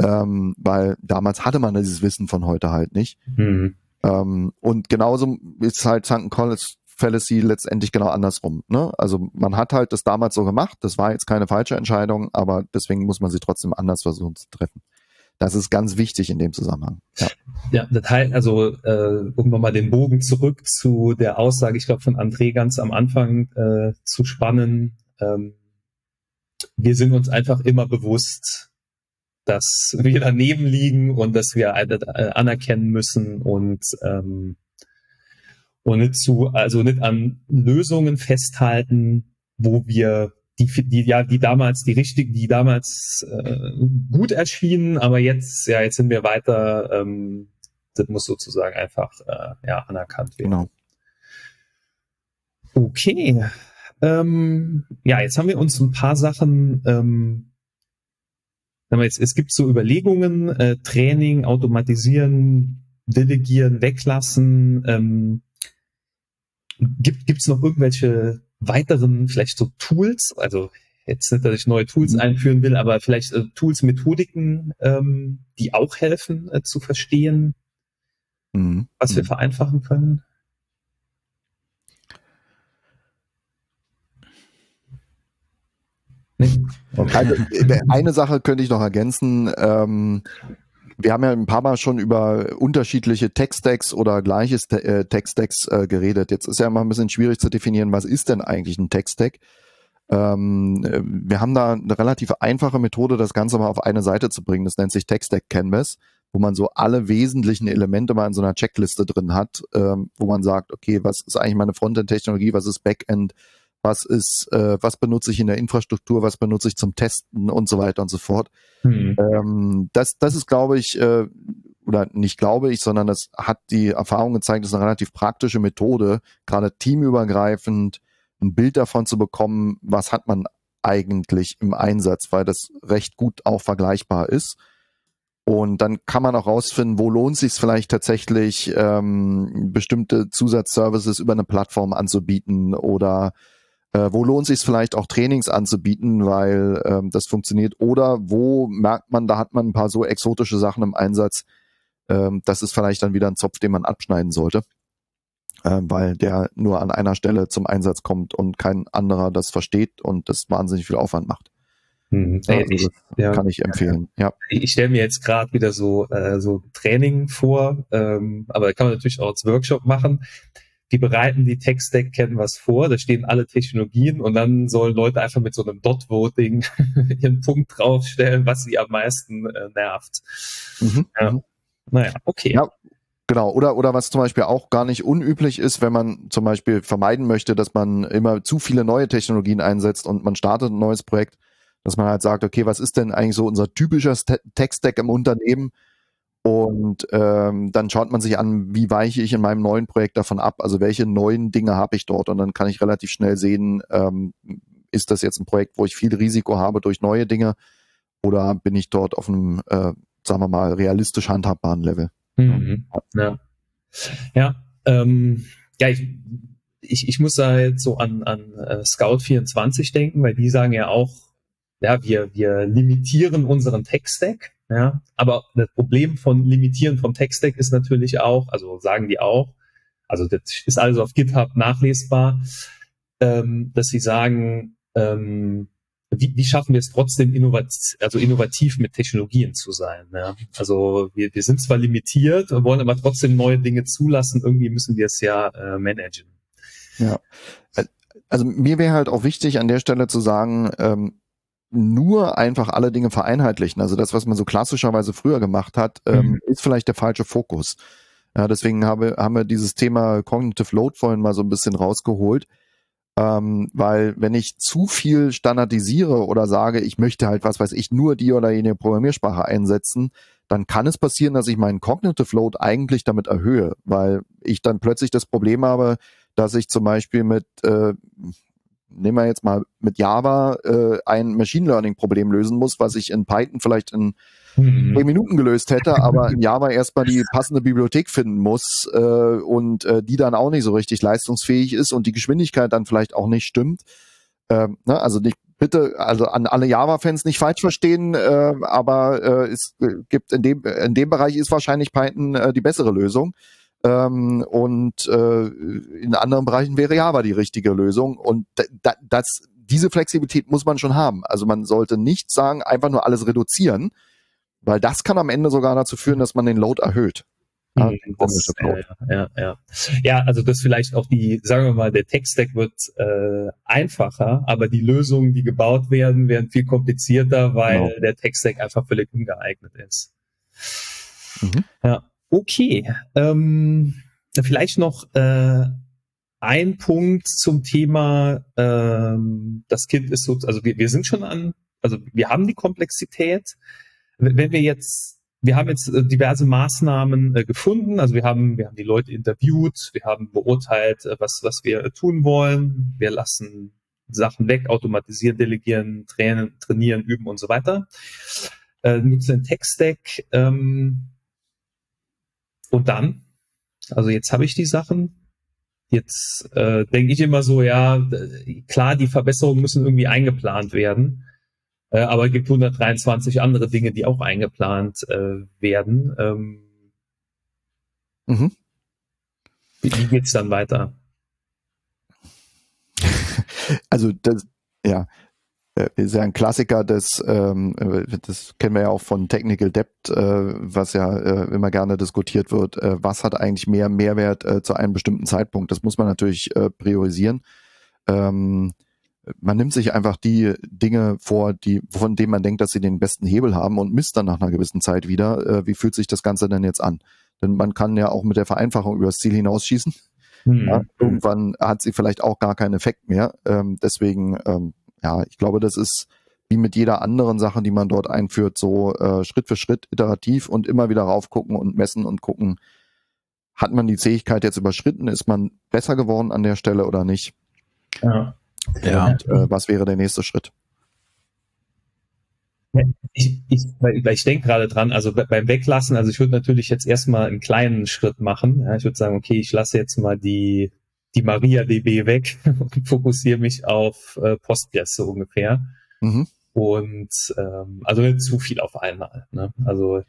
ähm, weil damals hatte man dieses Wissen von heute halt nicht. Mhm. Ähm, und genauso ist halt St. College Fallacy letztendlich genau andersrum. Ne? Also man hat halt das damals so gemacht, das war jetzt keine falsche Entscheidung, aber deswegen muss man sie trotzdem anders versuchen zu treffen. Das ist ganz wichtig in dem Zusammenhang. Ja, ja das heißt, also äh, um nochmal den Bogen zurück zu der Aussage, ich glaube von André ganz am Anfang äh, zu spannen. Ähm, wir sind uns einfach immer bewusst, dass wir daneben liegen und dass wir äh, anerkennen müssen und ähm, und nicht zu, also nicht an Lösungen festhalten, wo wir die, die, ja, die damals, die richtig, die damals äh, gut erschienen, aber jetzt, ja, jetzt sind wir weiter, ähm, das muss sozusagen einfach äh, ja, anerkannt werden. Genau. Okay. Ähm, ja, jetzt haben wir uns ein paar Sachen, ähm, jetzt, es gibt so Überlegungen, äh, Training, Automatisieren, Delegieren, Weglassen. Ähm, gibt es noch irgendwelche weiteren vielleicht so Tools, also jetzt nicht, dass ich neue Tools mhm. einführen will, aber vielleicht äh, Tools, Methodiken, ähm, die auch helfen äh, zu verstehen, mhm. was wir mhm. vereinfachen können? Okay. Also, eine Sache könnte ich noch ergänzen. Ähm, wir haben ja ein paar Mal schon über unterschiedliche Tech-Stacks oder gleiches äh, Tech-Stacks äh, geredet. Jetzt ist ja immer ein bisschen schwierig zu definieren, was ist denn eigentlich ein Tech-Stack? Ähm, äh, wir haben da eine relativ einfache Methode, das Ganze mal auf eine Seite zu bringen. Das nennt sich Tech-Stack Canvas, wo man so alle wesentlichen Elemente mal in so einer Checkliste drin hat, ähm, wo man sagt, okay, was ist eigentlich meine Frontend-Technologie, was ist Backend, was ist, äh, was benutze ich in der Infrastruktur, was benutze ich zum Testen und so weiter und so fort. Mhm. Ähm, das, das ist, glaube ich, äh, oder nicht glaube ich, sondern das hat die Erfahrung gezeigt, das ist eine relativ praktische Methode, gerade teamübergreifend ein Bild davon zu bekommen, was hat man eigentlich im Einsatz, weil das recht gut auch vergleichbar ist. Und dann kann man auch rausfinden, wo lohnt sich vielleicht tatsächlich, ähm, bestimmte Zusatzservices über eine Plattform anzubieten oder äh, wo lohnt sich vielleicht auch Trainings anzubieten, weil ähm, das funktioniert. Oder wo merkt man, da hat man ein paar so exotische Sachen im Einsatz, ähm, das ist vielleicht dann wieder ein Zopf, den man abschneiden sollte, äh, weil der nur an einer Stelle zum Einsatz kommt und kein anderer das versteht und das wahnsinnig viel Aufwand macht. Mhm. Ja, also ich, ja, kann ich empfehlen. Ja. Ich, ich stelle mir jetzt gerade wieder so äh, so Training vor, ähm, aber kann man natürlich auch als Workshop machen. Die bereiten die Tech-Stack kennen was vor, da stehen alle Technologien und dann sollen Leute einfach mit so einem Dot-Voting ihren Punkt draufstellen, was sie am meisten äh, nervt. Mhm. Ja. Mhm. Naja, okay. Ja, Genau, oder, oder was zum Beispiel auch gar nicht unüblich ist, wenn man zum Beispiel vermeiden möchte, dass man immer zu viele neue Technologien einsetzt und man startet ein neues Projekt, dass man halt sagt, okay, was ist denn eigentlich so unser typischer Tech-Stack im Unternehmen? Und ähm, dann schaut man sich an, wie weiche ich in meinem neuen Projekt davon ab, also welche neuen Dinge habe ich dort. Und dann kann ich relativ schnell sehen, ähm, ist das jetzt ein Projekt, wo ich viel Risiko habe durch neue Dinge oder bin ich dort auf einem äh, sagen wir mal, realistisch handhabbaren Level. Mhm. Ja, ja, ähm, ja ich, ich, ich muss da jetzt so an, an uh, Scout 24 denken, weil die sagen ja auch, ja, wir, wir limitieren unseren Tech-Stack, ja, aber das Problem von Limitieren vom Tech-Stack ist natürlich auch, also sagen die auch, also das ist alles auf GitHub nachlesbar, ähm, dass sie sagen, ähm, wie, wie schaffen wir es trotzdem innovativ, also innovativ mit Technologien zu sein? Ja? Also wir, wir sind zwar limitiert, wollen aber trotzdem neue Dinge zulassen. Irgendwie müssen wir es ja äh, managen. Ja, also mir wäre halt auch wichtig an der Stelle zu sagen, ähm, nur einfach alle Dinge vereinheitlichen. Also das, was man so klassischerweise früher gemacht hat, ähm, mhm. ist vielleicht der falsche Fokus. Ja, deswegen habe, haben wir dieses Thema Cognitive Load vorhin mal so ein bisschen rausgeholt. Ähm, weil wenn ich zu viel standardisiere oder sage, ich möchte halt, was weiß ich, nur die oder jene Programmiersprache einsetzen, dann kann es passieren, dass ich meinen Cognitive Load eigentlich damit erhöhe, weil ich dann plötzlich das Problem habe, dass ich zum Beispiel mit, äh, nehmen wir jetzt mal mit Java äh, ein Machine Learning Problem lösen muss, was ich in Python vielleicht in mhm. zehn Minuten gelöst hätte, aber in Java erstmal die passende Bibliothek finden muss äh, und äh, die dann auch nicht so richtig leistungsfähig ist und die Geschwindigkeit dann vielleicht auch nicht stimmt. Ähm, ne, also nicht bitte, also an alle Java-Fans nicht falsch verstehen, äh, aber äh, es gibt in dem in dem Bereich ist wahrscheinlich Python äh, die bessere Lösung. Ähm, und äh, in anderen Bereichen wäre Java die richtige Lösung. Und da, das, diese Flexibilität muss man schon haben. Also man sollte nicht sagen, einfach nur alles reduzieren, weil das kann am Ende sogar dazu führen, dass man den Load erhöht. Ja, mhm, das, ja, ja, ja. ja, also das vielleicht auch die, sagen wir mal, der Tech-Stack wird äh, einfacher, aber die Lösungen, die gebaut werden, werden viel komplizierter, weil genau. der Tech-Stack einfach völlig ungeeignet ist. Mhm. Ja, okay. Ähm, vielleicht noch äh, ein Punkt zum Thema, ähm, das Kind ist so, also wir, wir sind schon an, also wir haben die Komplexität, wenn wir jetzt wir haben jetzt äh, diverse Maßnahmen äh, gefunden. Also wir haben, wir haben die Leute interviewt, wir haben beurteilt, äh, was, was wir tun wollen. Wir lassen Sachen weg, automatisieren, delegieren, trainieren, trainieren üben und so weiter. Äh, nutzen den Tech-Stack. Ähm, und dann, also jetzt habe ich die Sachen. Jetzt äh, denke ich immer so, ja, klar, die Verbesserungen müssen irgendwie eingeplant werden. Äh, aber es gibt 123 andere Dinge, die auch eingeplant äh, werden. Ähm, mhm. Wie, wie geht's dann weiter? Also das, ja, äh, ist ja ein Klassiker des, ähm, das kennen wir ja auch von Technical Debt, äh, was ja äh, immer gerne diskutiert wird. Äh, was hat eigentlich mehr Mehrwert äh, zu einem bestimmten Zeitpunkt? Das muss man natürlich äh, priorisieren. Ähm, man nimmt sich einfach die Dinge vor, die, von denen man denkt, dass sie den besten Hebel haben und misst dann nach einer gewissen Zeit wieder, wie fühlt sich das Ganze denn jetzt an? Denn man kann ja auch mit der Vereinfachung übers Ziel hinausschießen. Hm. Ja, irgendwann hat sie vielleicht auch gar keinen Effekt mehr. Ähm, deswegen, ähm, ja, ich glaube, das ist wie mit jeder anderen Sache, die man dort einführt, so äh, Schritt für Schritt iterativ und immer wieder raufgucken und messen und gucken, hat man die Zähigkeit jetzt überschritten, ist man besser geworden an der Stelle oder nicht? Ja. ja. Und äh, was wäre der nächste Schritt? Ich, ich, ich denke gerade dran, also beim Weglassen, also ich würde natürlich jetzt erstmal einen kleinen Schritt machen. Ja, ich würde sagen, okay, ich lasse jetzt mal die, die MariaDB weg und fokussiere mich auf äh, Postgres so ungefähr. Mhm. Und ähm, also nicht zu viel auf einmal. Ne? Also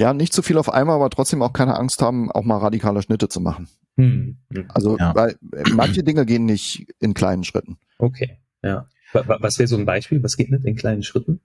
ja, nicht zu viel auf einmal, aber trotzdem auch keine Angst haben, auch mal radikale Schnitte zu machen. Hm. Also ja. weil äh, manche Dinge gehen nicht in kleinen Schritten. Okay, ja. Was wäre so ein Beispiel? Was geht nicht in kleinen Schritten?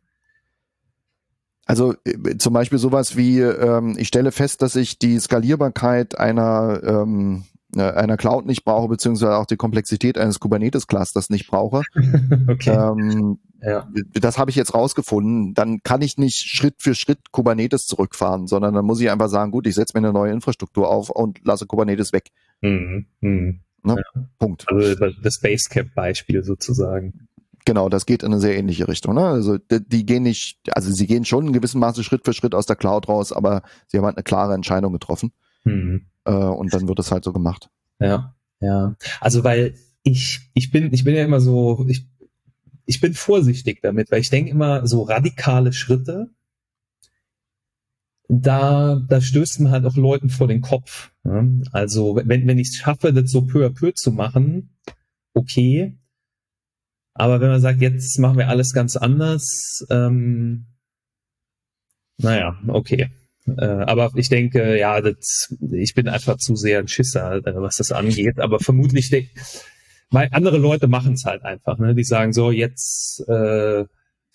Also äh, zum Beispiel sowas wie, ähm, ich stelle fest, dass ich die Skalierbarkeit einer, ähm, äh, einer Cloud nicht brauche, beziehungsweise auch die Komplexität eines Kubernetes-Clusters nicht brauche. okay. Ähm, ja. Das habe ich jetzt rausgefunden. Dann kann ich nicht Schritt für Schritt Kubernetes zurückfahren, sondern dann muss ich einfach sagen, gut, ich setze mir eine neue Infrastruktur auf und lasse Kubernetes weg. Mhm. Mhm. Ne? Ja. Punkt. Also das Basecamp-Beispiel sozusagen. Genau, das geht in eine sehr ähnliche Richtung. Ne? Also die, die, gehen nicht, also sie gehen schon in gewissem Maße Schritt für Schritt aus der Cloud raus, aber sie haben halt eine klare Entscheidung getroffen. Mhm. Äh, und dann wird es halt so gemacht. Ja, ja. Also weil ich, ich bin, ich bin ja immer so, ich, ich bin vorsichtig damit, weil ich denke immer so radikale Schritte, da, da stößt man halt auch Leuten vor den Kopf. Ne? Also wenn, wenn ich es schaffe, das so peu à peu zu machen, okay, aber wenn man sagt, jetzt machen wir alles ganz anders, ähm, naja, okay. Äh, aber ich denke, ja, das, ich bin einfach zu sehr ein Schisser, äh, was das angeht. Aber vermutlich, weil andere Leute machen es halt einfach. Ne? Die sagen so, jetzt, äh, ich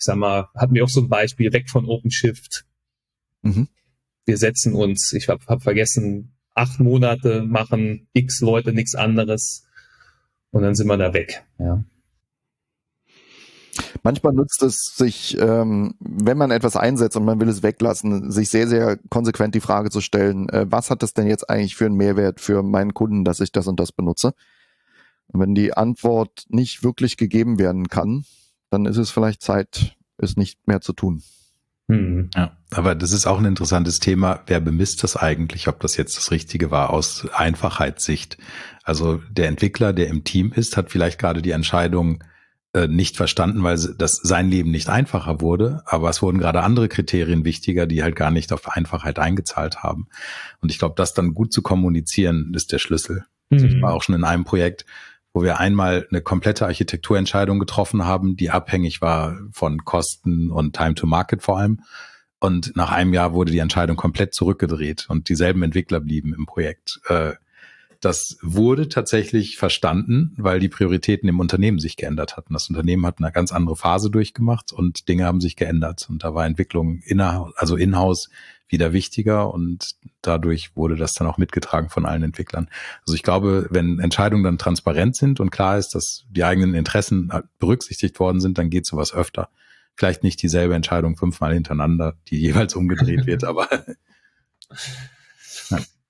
sag mal, hatten wir auch so ein Beispiel, weg von OpenShift. Mhm. Wir setzen uns, ich habe hab vergessen, acht Monate machen x Leute nichts anderes und dann sind wir da weg. Ja. Manchmal nutzt es sich, ähm, wenn man etwas einsetzt und man will es weglassen, sich sehr, sehr konsequent die Frage zu stellen, äh, was hat das denn jetzt eigentlich für einen Mehrwert für meinen Kunden, dass ich das und das benutze? Und wenn die Antwort nicht wirklich gegeben werden kann, dann ist es vielleicht Zeit, es nicht mehr zu tun. Hm. Ja, aber das ist auch ein interessantes Thema. Wer bemisst das eigentlich, ob das jetzt das Richtige war aus Einfachheitssicht? Also der Entwickler, der im Team ist, hat vielleicht gerade die Entscheidung äh, nicht verstanden, weil das sein Leben nicht einfacher wurde, aber es wurden gerade andere Kriterien wichtiger, die halt gar nicht auf Einfachheit eingezahlt haben. Und ich glaube, das dann gut zu kommunizieren, ist der Schlüssel. Mhm. Also ich mhm. war auch schon in einem Projekt, wo wir einmal eine komplette Architekturentscheidung getroffen haben, die abhängig war von Kosten und Time to Market vor allem. Und nach einem Jahr wurde die Entscheidung komplett zurückgedreht und dieselben Entwickler blieben im Projekt. Äh, das wurde tatsächlich verstanden, weil die Prioritäten im Unternehmen sich geändert hatten. Das Unternehmen hat eine ganz andere Phase durchgemacht und Dinge haben sich geändert. Und da war Entwicklung inner, also in-house wieder wichtiger und dadurch wurde das dann auch mitgetragen von allen Entwicklern. Also ich glaube, wenn Entscheidungen dann transparent sind und klar ist, dass die eigenen Interessen berücksichtigt worden sind, dann geht sowas öfter. Vielleicht nicht dieselbe Entscheidung fünfmal hintereinander, die jeweils umgedreht wird, aber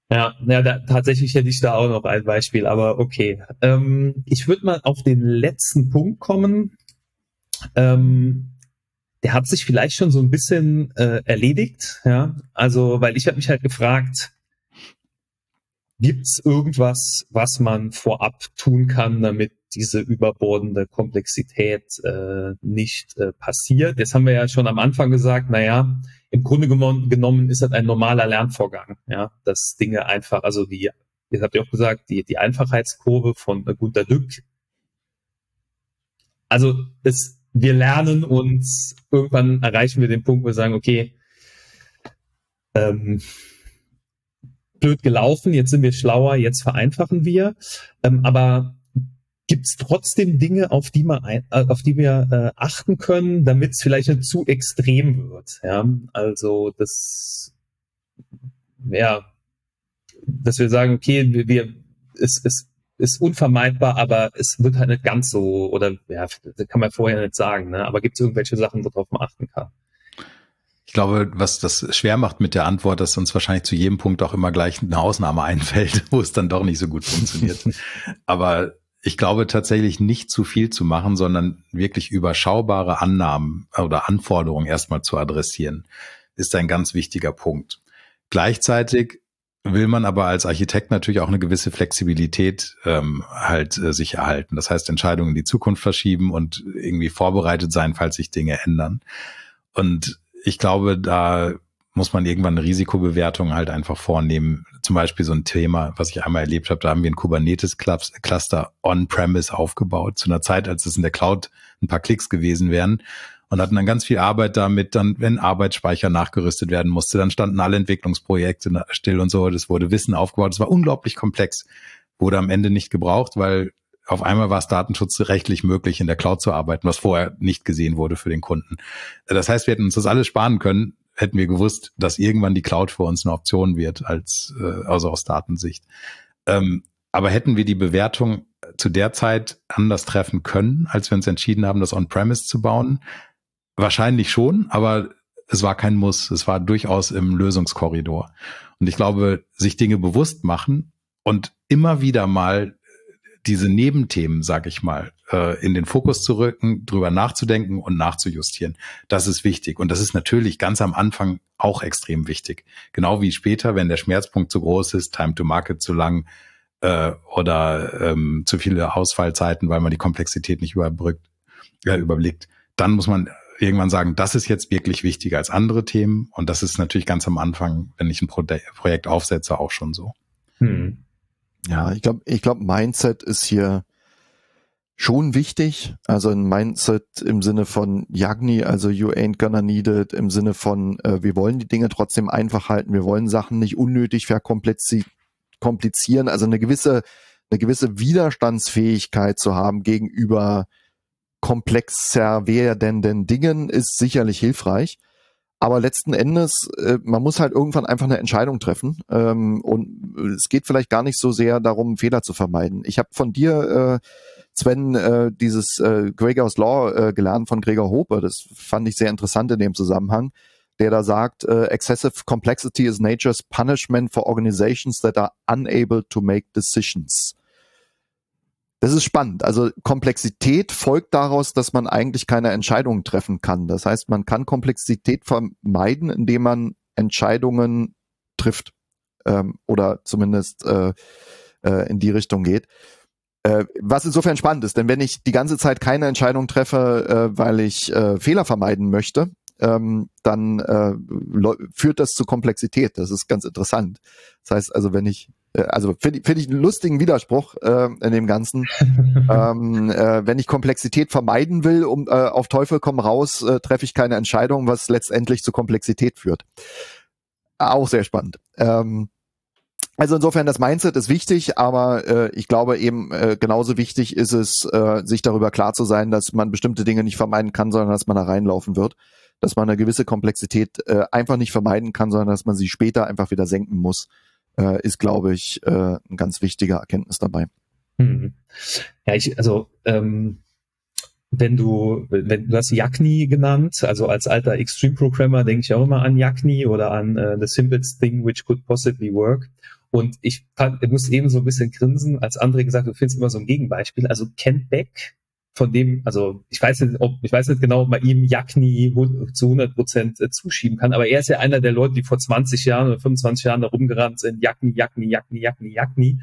ja, ja da, tatsächlich hätte ich da auch noch ein Beispiel, aber okay. Ähm, ich würde mal auf den letzten Punkt kommen. Ähm, der hat sich vielleicht schon so ein bisschen äh, erledigt, ja. Also, weil ich habe mich halt gefragt, gibt's irgendwas, was man vorab tun kann, damit diese überbordende Komplexität äh, nicht äh, passiert? Jetzt haben wir ja schon am Anfang gesagt, naja, im Grunde genommen ist das ein normaler Lernvorgang, ja, dass Dinge einfach, also die, jetzt habt ihr auch gesagt, die, die Einfachheitskurve von Gunter Dück. Also es, wir lernen uns, irgendwann erreichen wir den Punkt, wo wir sagen, okay, ähm, blöd gelaufen, jetzt sind wir schlauer, jetzt vereinfachen wir. Ähm, aber gibt es trotzdem Dinge, auf die, man ein, äh, auf die wir äh, achten können, damit es vielleicht nicht zu extrem wird. Ja? Also das, ja, dass wir sagen, okay, wir, wir es, es ist unvermeidbar, aber es wird halt nicht ganz so, oder ja, das kann man vorher nicht sagen, ne? aber gibt es irgendwelche Sachen, worauf man achten kann? Ich glaube, was das schwer macht mit der Antwort, dass uns wahrscheinlich zu jedem Punkt auch immer gleich eine Ausnahme einfällt, wo es dann doch nicht so gut funktioniert. Aber ich glaube tatsächlich nicht zu viel zu machen, sondern wirklich überschaubare Annahmen oder Anforderungen erstmal zu adressieren, ist ein ganz wichtiger Punkt. Gleichzeitig will man aber als Architekt natürlich auch eine gewisse Flexibilität ähm, halt äh, sich erhalten. Das heißt, Entscheidungen in die Zukunft verschieben und irgendwie vorbereitet sein, falls sich Dinge ändern. Und ich glaube, da muss man irgendwann eine Risikobewertung halt einfach vornehmen. Zum Beispiel so ein Thema, was ich einmal erlebt habe, da haben wir ein Kubernetes-Cluster on-premise aufgebaut, zu einer Zeit, als es in der Cloud ein paar Klicks gewesen wären und hatten dann ganz viel Arbeit damit, dann, wenn Arbeitsspeicher nachgerüstet werden musste, dann standen alle Entwicklungsprojekte still und so, das wurde Wissen aufgebaut, das war unglaublich komplex, wurde am Ende nicht gebraucht, weil auf einmal war es datenschutzrechtlich möglich, in der Cloud zu arbeiten, was vorher nicht gesehen wurde für den Kunden. Das heißt, wir hätten uns das alles sparen können, hätten wir gewusst, dass irgendwann die Cloud für uns eine Option wird, als äh, also aus Datensicht. Ähm, aber hätten wir die Bewertung zu der Zeit anders treffen können, als wir uns entschieden haben, das On-Premise zu bauen? Wahrscheinlich schon, aber es war kein Muss. Es war durchaus im Lösungskorridor. Und ich glaube, sich Dinge bewusst machen und immer wieder mal diese Nebenthemen, sag ich mal, äh, in den Fokus zu rücken, drüber nachzudenken und nachzujustieren. Das ist wichtig. Und das ist natürlich ganz am Anfang auch extrem wichtig. Genau wie später, wenn der Schmerzpunkt zu groß ist, Time to Market zu lang äh, oder ähm, zu viele Ausfallzeiten, weil man die Komplexität nicht überbrückt, äh, überblickt, dann muss man irgendwann sagen, das ist jetzt wirklich wichtiger als andere Themen. Und das ist natürlich ganz am Anfang, wenn ich ein Pro Projekt aufsetze, auch schon so. Hm. Ja, ich glaube, ich glaube, Mindset ist hier schon wichtig. Also ein Mindset im Sinne von Yagni, also you ain't gonna need it, im Sinne von äh, wir wollen die Dinge trotzdem einfach halten, wir wollen Sachen nicht unnötig verkomplizieren, also eine gewisse eine gewisse Widerstandsfähigkeit zu haben gegenüber komplexer werdenden Dingen ist sicherlich hilfreich. Aber letzten Endes, äh, man muss halt irgendwann einfach eine Entscheidung treffen. Ähm, und es geht vielleicht gar nicht so sehr darum, Fehler zu vermeiden. Ich habe von dir, äh, Sven, äh, dieses äh, Gregor's Law äh, gelernt von Gregor Hope. Das fand ich sehr interessant in dem Zusammenhang, der da sagt, äh, excessive complexity is nature's punishment for organizations that are unable to make decisions. Das ist spannend. Also Komplexität folgt daraus, dass man eigentlich keine Entscheidungen treffen kann. Das heißt, man kann Komplexität vermeiden, indem man Entscheidungen trifft ähm, oder zumindest äh, äh, in die Richtung geht. Äh, was insofern spannend ist, denn wenn ich die ganze Zeit keine Entscheidung treffe, äh, weil ich äh, Fehler vermeiden möchte, ähm, dann äh, führt das zu Komplexität. Das ist ganz interessant. Das heißt also, wenn ich äh, also finde find ich einen lustigen Widerspruch äh, in dem Ganzen. ähm, äh, wenn ich Komplexität vermeiden will, um äh, auf Teufel komm raus, äh, treffe ich keine Entscheidung, was letztendlich zu Komplexität führt. Auch sehr spannend. Ähm, also insofern das Mindset ist wichtig, aber äh, ich glaube eben äh, genauso wichtig ist es, äh, sich darüber klar zu sein, dass man bestimmte Dinge nicht vermeiden kann, sondern dass man da reinlaufen wird, dass man eine gewisse Komplexität äh, einfach nicht vermeiden kann, sondern dass man sie später einfach wieder senken muss äh, ist, glaube ich, äh, ein ganz wichtiger Erkenntnis dabei. Hm. Ja, ich, also ähm, wenn du, wenn du hast Yakni genannt, also als alter Extreme Programmer denke ich auch immer an Yakni oder an uh, the simplest thing which could possibly work. Und ich, fand, ich muss eben so ein bisschen grinsen, als André gesagt, du findest immer so ein Gegenbeispiel. Also Kent Beck von dem, also ich weiß nicht, ob, ich weiß nicht genau, ob man ihm Jagni zu 100 Prozent äh, zuschieben kann, aber er ist ja einer der Leute, die vor 20 Jahren oder 25 Jahren da rumgerannt sind, Jagni, Jagni, Jagni, Jagni, Jagni.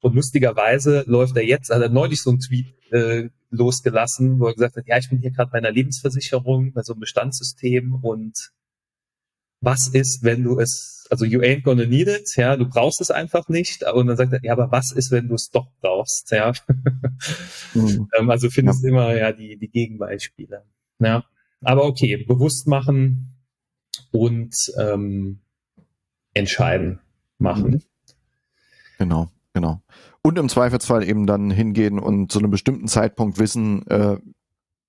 Und lustigerweise läuft er jetzt, hat er neulich so einen Tweet äh, losgelassen, wo er gesagt hat, ja, ich bin hier gerade bei einer Lebensversicherung, bei so einem Bestandssystem und was ist, wenn du es, also you ain't gonna need it, ja, du brauchst es einfach nicht. Und dann sagt er, ja, aber was ist, wenn du es doch brauchst, ja. Mhm. Ähm, also findest ja. immer ja die, die Gegenbeispiele. Ja. Aber okay, bewusst machen und ähm, entscheiden machen. Mhm. Genau, genau. Und im Zweifelsfall eben dann hingehen und zu einem bestimmten Zeitpunkt wissen, äh,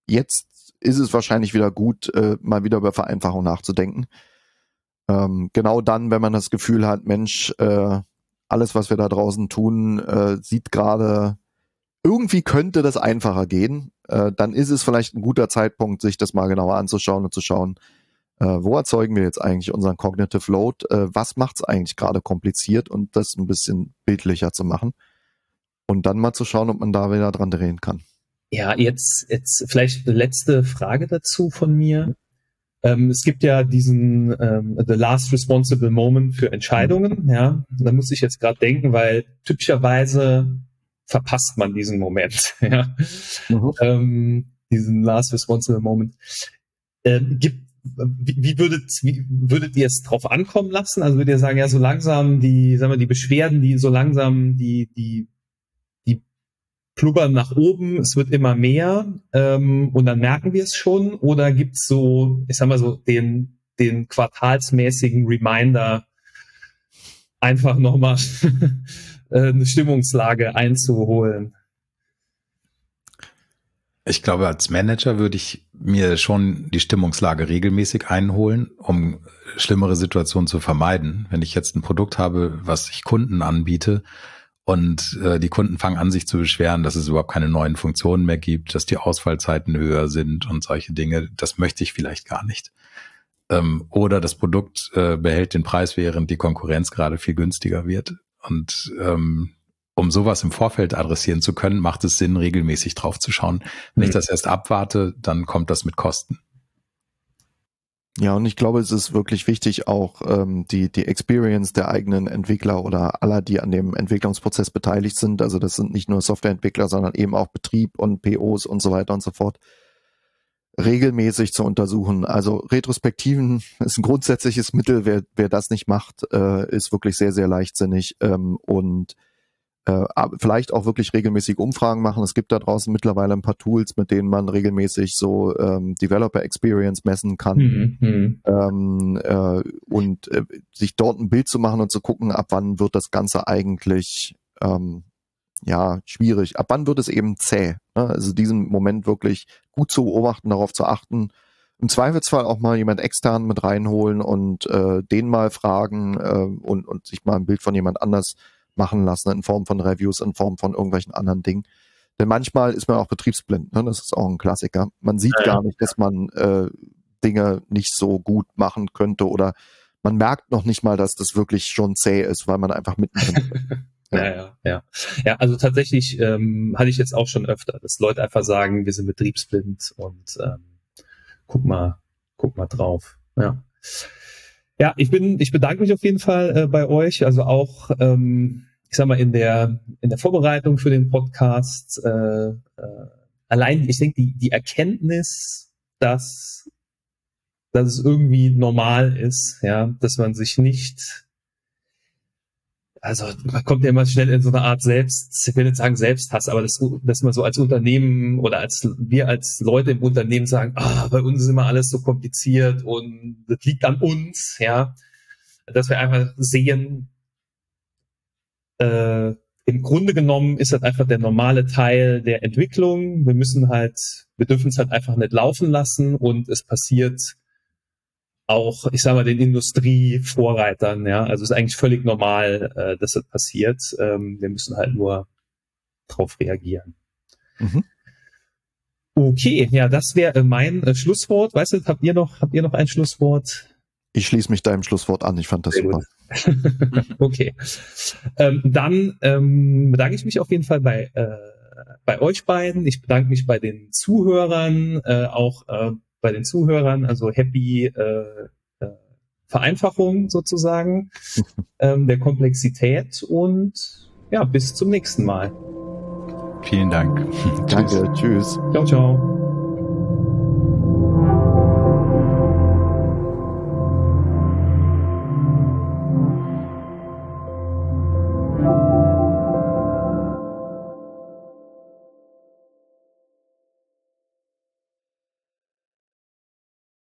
jetzt ist es wahrscheinlich wieder gut, äh, mal wieder über Vereinfachung nachzudenken ähm, genau dann, wenn man das Gefühl hat, Mensch, äh, alles, was wir da draußen tun, äh, sieht gerade, irgendwie könnte das einfacher gehen, äh, dann ist es vielleicht ein guter Zeitpunkt, sich das mal genauer anzuschauen und zu schauen, Äh, wo erzeugen wir jetzt eigentlich unseren Cognitive Load? Äh, was macht es eigentlich gerade kompliziert und das ein bisschen bildlicher zu machen? Und dann mal zu schauen, ob man da wieder dran drehen kann. Ja, jetzt, jetzt vielleicht eine letzte Frage dazu von mir. Ähm, es gibt ja diesen ähm, The Last Responsible Moment für Entscheidungen. Ja, da muss ich jetzt gerade denken, weil typischerweise verpasst man diesen Moment. ja, mhm. ähm, diesen Last Responsible Moment. Ähm, gibt wie, wie, würdet, wie würdet ihr es drauf ankommen lassen? Also würdet ihr sagen, ja, so langsam die, sagen wir, die Beschwerden, die so langsam die, die, die plubbern nach oben, es wird immer mehr ähm, und dann merken wir es schon? Oder gibt's so, ich sag mal so, den, den quartalsmäßigen Reminder, einfach nochmal eine Stimmungslage einzuholen? Ich glaube, als Manager würde ich mir schon die Stimmungslage regelmäßig einholen, um schlimmere Situationen zu vermeiden. Wenn ich jetzt ein Produkt habe, was ich Kunden anbiete und äh, die Kunden fangen an, sich zu beschweren, dass es überhaupt keine neuen Funktionen mehr gibt, dass die Ausfallzeiten höher sind und solche Dinge, das möchte ich vielleicht gar nicht. Ähm, oder das Produkt äh, behält den Preis, während die Konkurrenz gerade viel günstiger wird. Und ähm, um sowas im Vorfeld adressieren zu können, macht es Sinn, regelmäßig drauf zu schauen. Wenn mhm. ich das erst abwarte, dann kommt das mit Kosten. Ja, und ich glaube, es ist wirklich wichtig, auch ähm, die, die Experience der eigenen Entwickler oder aller, die an dem Entwicklungsprozess beteiligt sind. Also das sind nicht nur Softwareentwickler, sondern eben auch Betrieb und POs und so weiter und so fort regelmäßig zu untersuchen. Also Retrospektiven ist ein grundsätzliches Mittel. Wer, wer das nicht macht, äh, ist wirklich sehr, sehr leichtsinnig. Ähm, und äh, vielleicht auch wirklich regelmäßig Umfragen machen. Es gibt da draußen mittlerweile ein paar Tools, mit denen man regelmäßig so ähm, Developer Experience messen kann mhm, mhm. ähm, äh, und äh, sich dort ein Bild zu machen und zu gucken, ab wann wird das Ganze eigentlich ähm, ja schwierig. Ab wann wird es eben zäh? Ne? Also diesen Moment wirklich gut zu beobachten, darauf zu achten. Im Zweifelsfall auch mal jemand extern mit reinholen und äh, den mal fragen äh, und, und sich mal ein Bild von jemand anders machen lassen in Form von Reviews, in Form von irgendwelchen anderen Dingen. Denn manchmal ist man auch betriebsblind, ne? das ist auch ein Klassiker. Man sieht ja, gar nicht, dass man äh, Dinge nicht so gut machen könnte oder man merkt noch nicht mal, dass das wirklich schon zäh ist, weil man einfach mittendrin Ja. ja, ja, ja. Ja, also tatsächlich ähm, hatte ich jetzt auch schon öfter, dass Leute einfach sagen, wir sind betriebsblind und ähm, guck mal, guck mal drauf. Ja. Ja, ich bin, ich bedanke mich auf jeden Fall äh, bei euch. Also auch, ähm, ich sag mal, in der, in der Vorbereitung für den Podcast, äh, äh, allein, ich denke, die, die Erkenntnis, dass, dass es irgendwie normal ist, ja, dass man sich nicht also man kommt ja immer schnell in so eine Art Selbst, ich will nicht sagen Selbsthass, aber das, dass man so als Unternehmen oder als wir als Leute im Unternehmen sagen, ah, bei uns ist immer alles so kompliziert und das liegt an uns, ja, dass wir einfach sehen, äh, im Grunde genommen ist das einfach der normale Teil der Entwicklung. Wir müssen halt, wir dürfen es halt einfach nicht laufen lassen und es passiert auch, ich sage mal, den Industrievorreitern, ja. Also es ist eigentlich völlig normal, äh, dass das passiert. Ähm, wir müssen halt nur drauf reagieren. Mhm. Okay, ja, das wäre mein äh, Schlusswort. Weißt du, habt ihr noch, habt ihr noch ein Schlusswort? Ich schließe mich deinem Schlusswort an. Ich fand das Sehr super. okay. Ähm, dann ähm, bedanke ich mich auf jeden Fall bei, äh, bei euch beiden. Ich bedanke mich bei den Zuhörern, äh, auch äh, bei den Zuhörern, also happy äh, äh, Vereinfachung sozusagen ähm, der Komplexität und ja, bis zum nächsten Mal. Vielen Dank. Danke, tschüss. Ciao, ciao.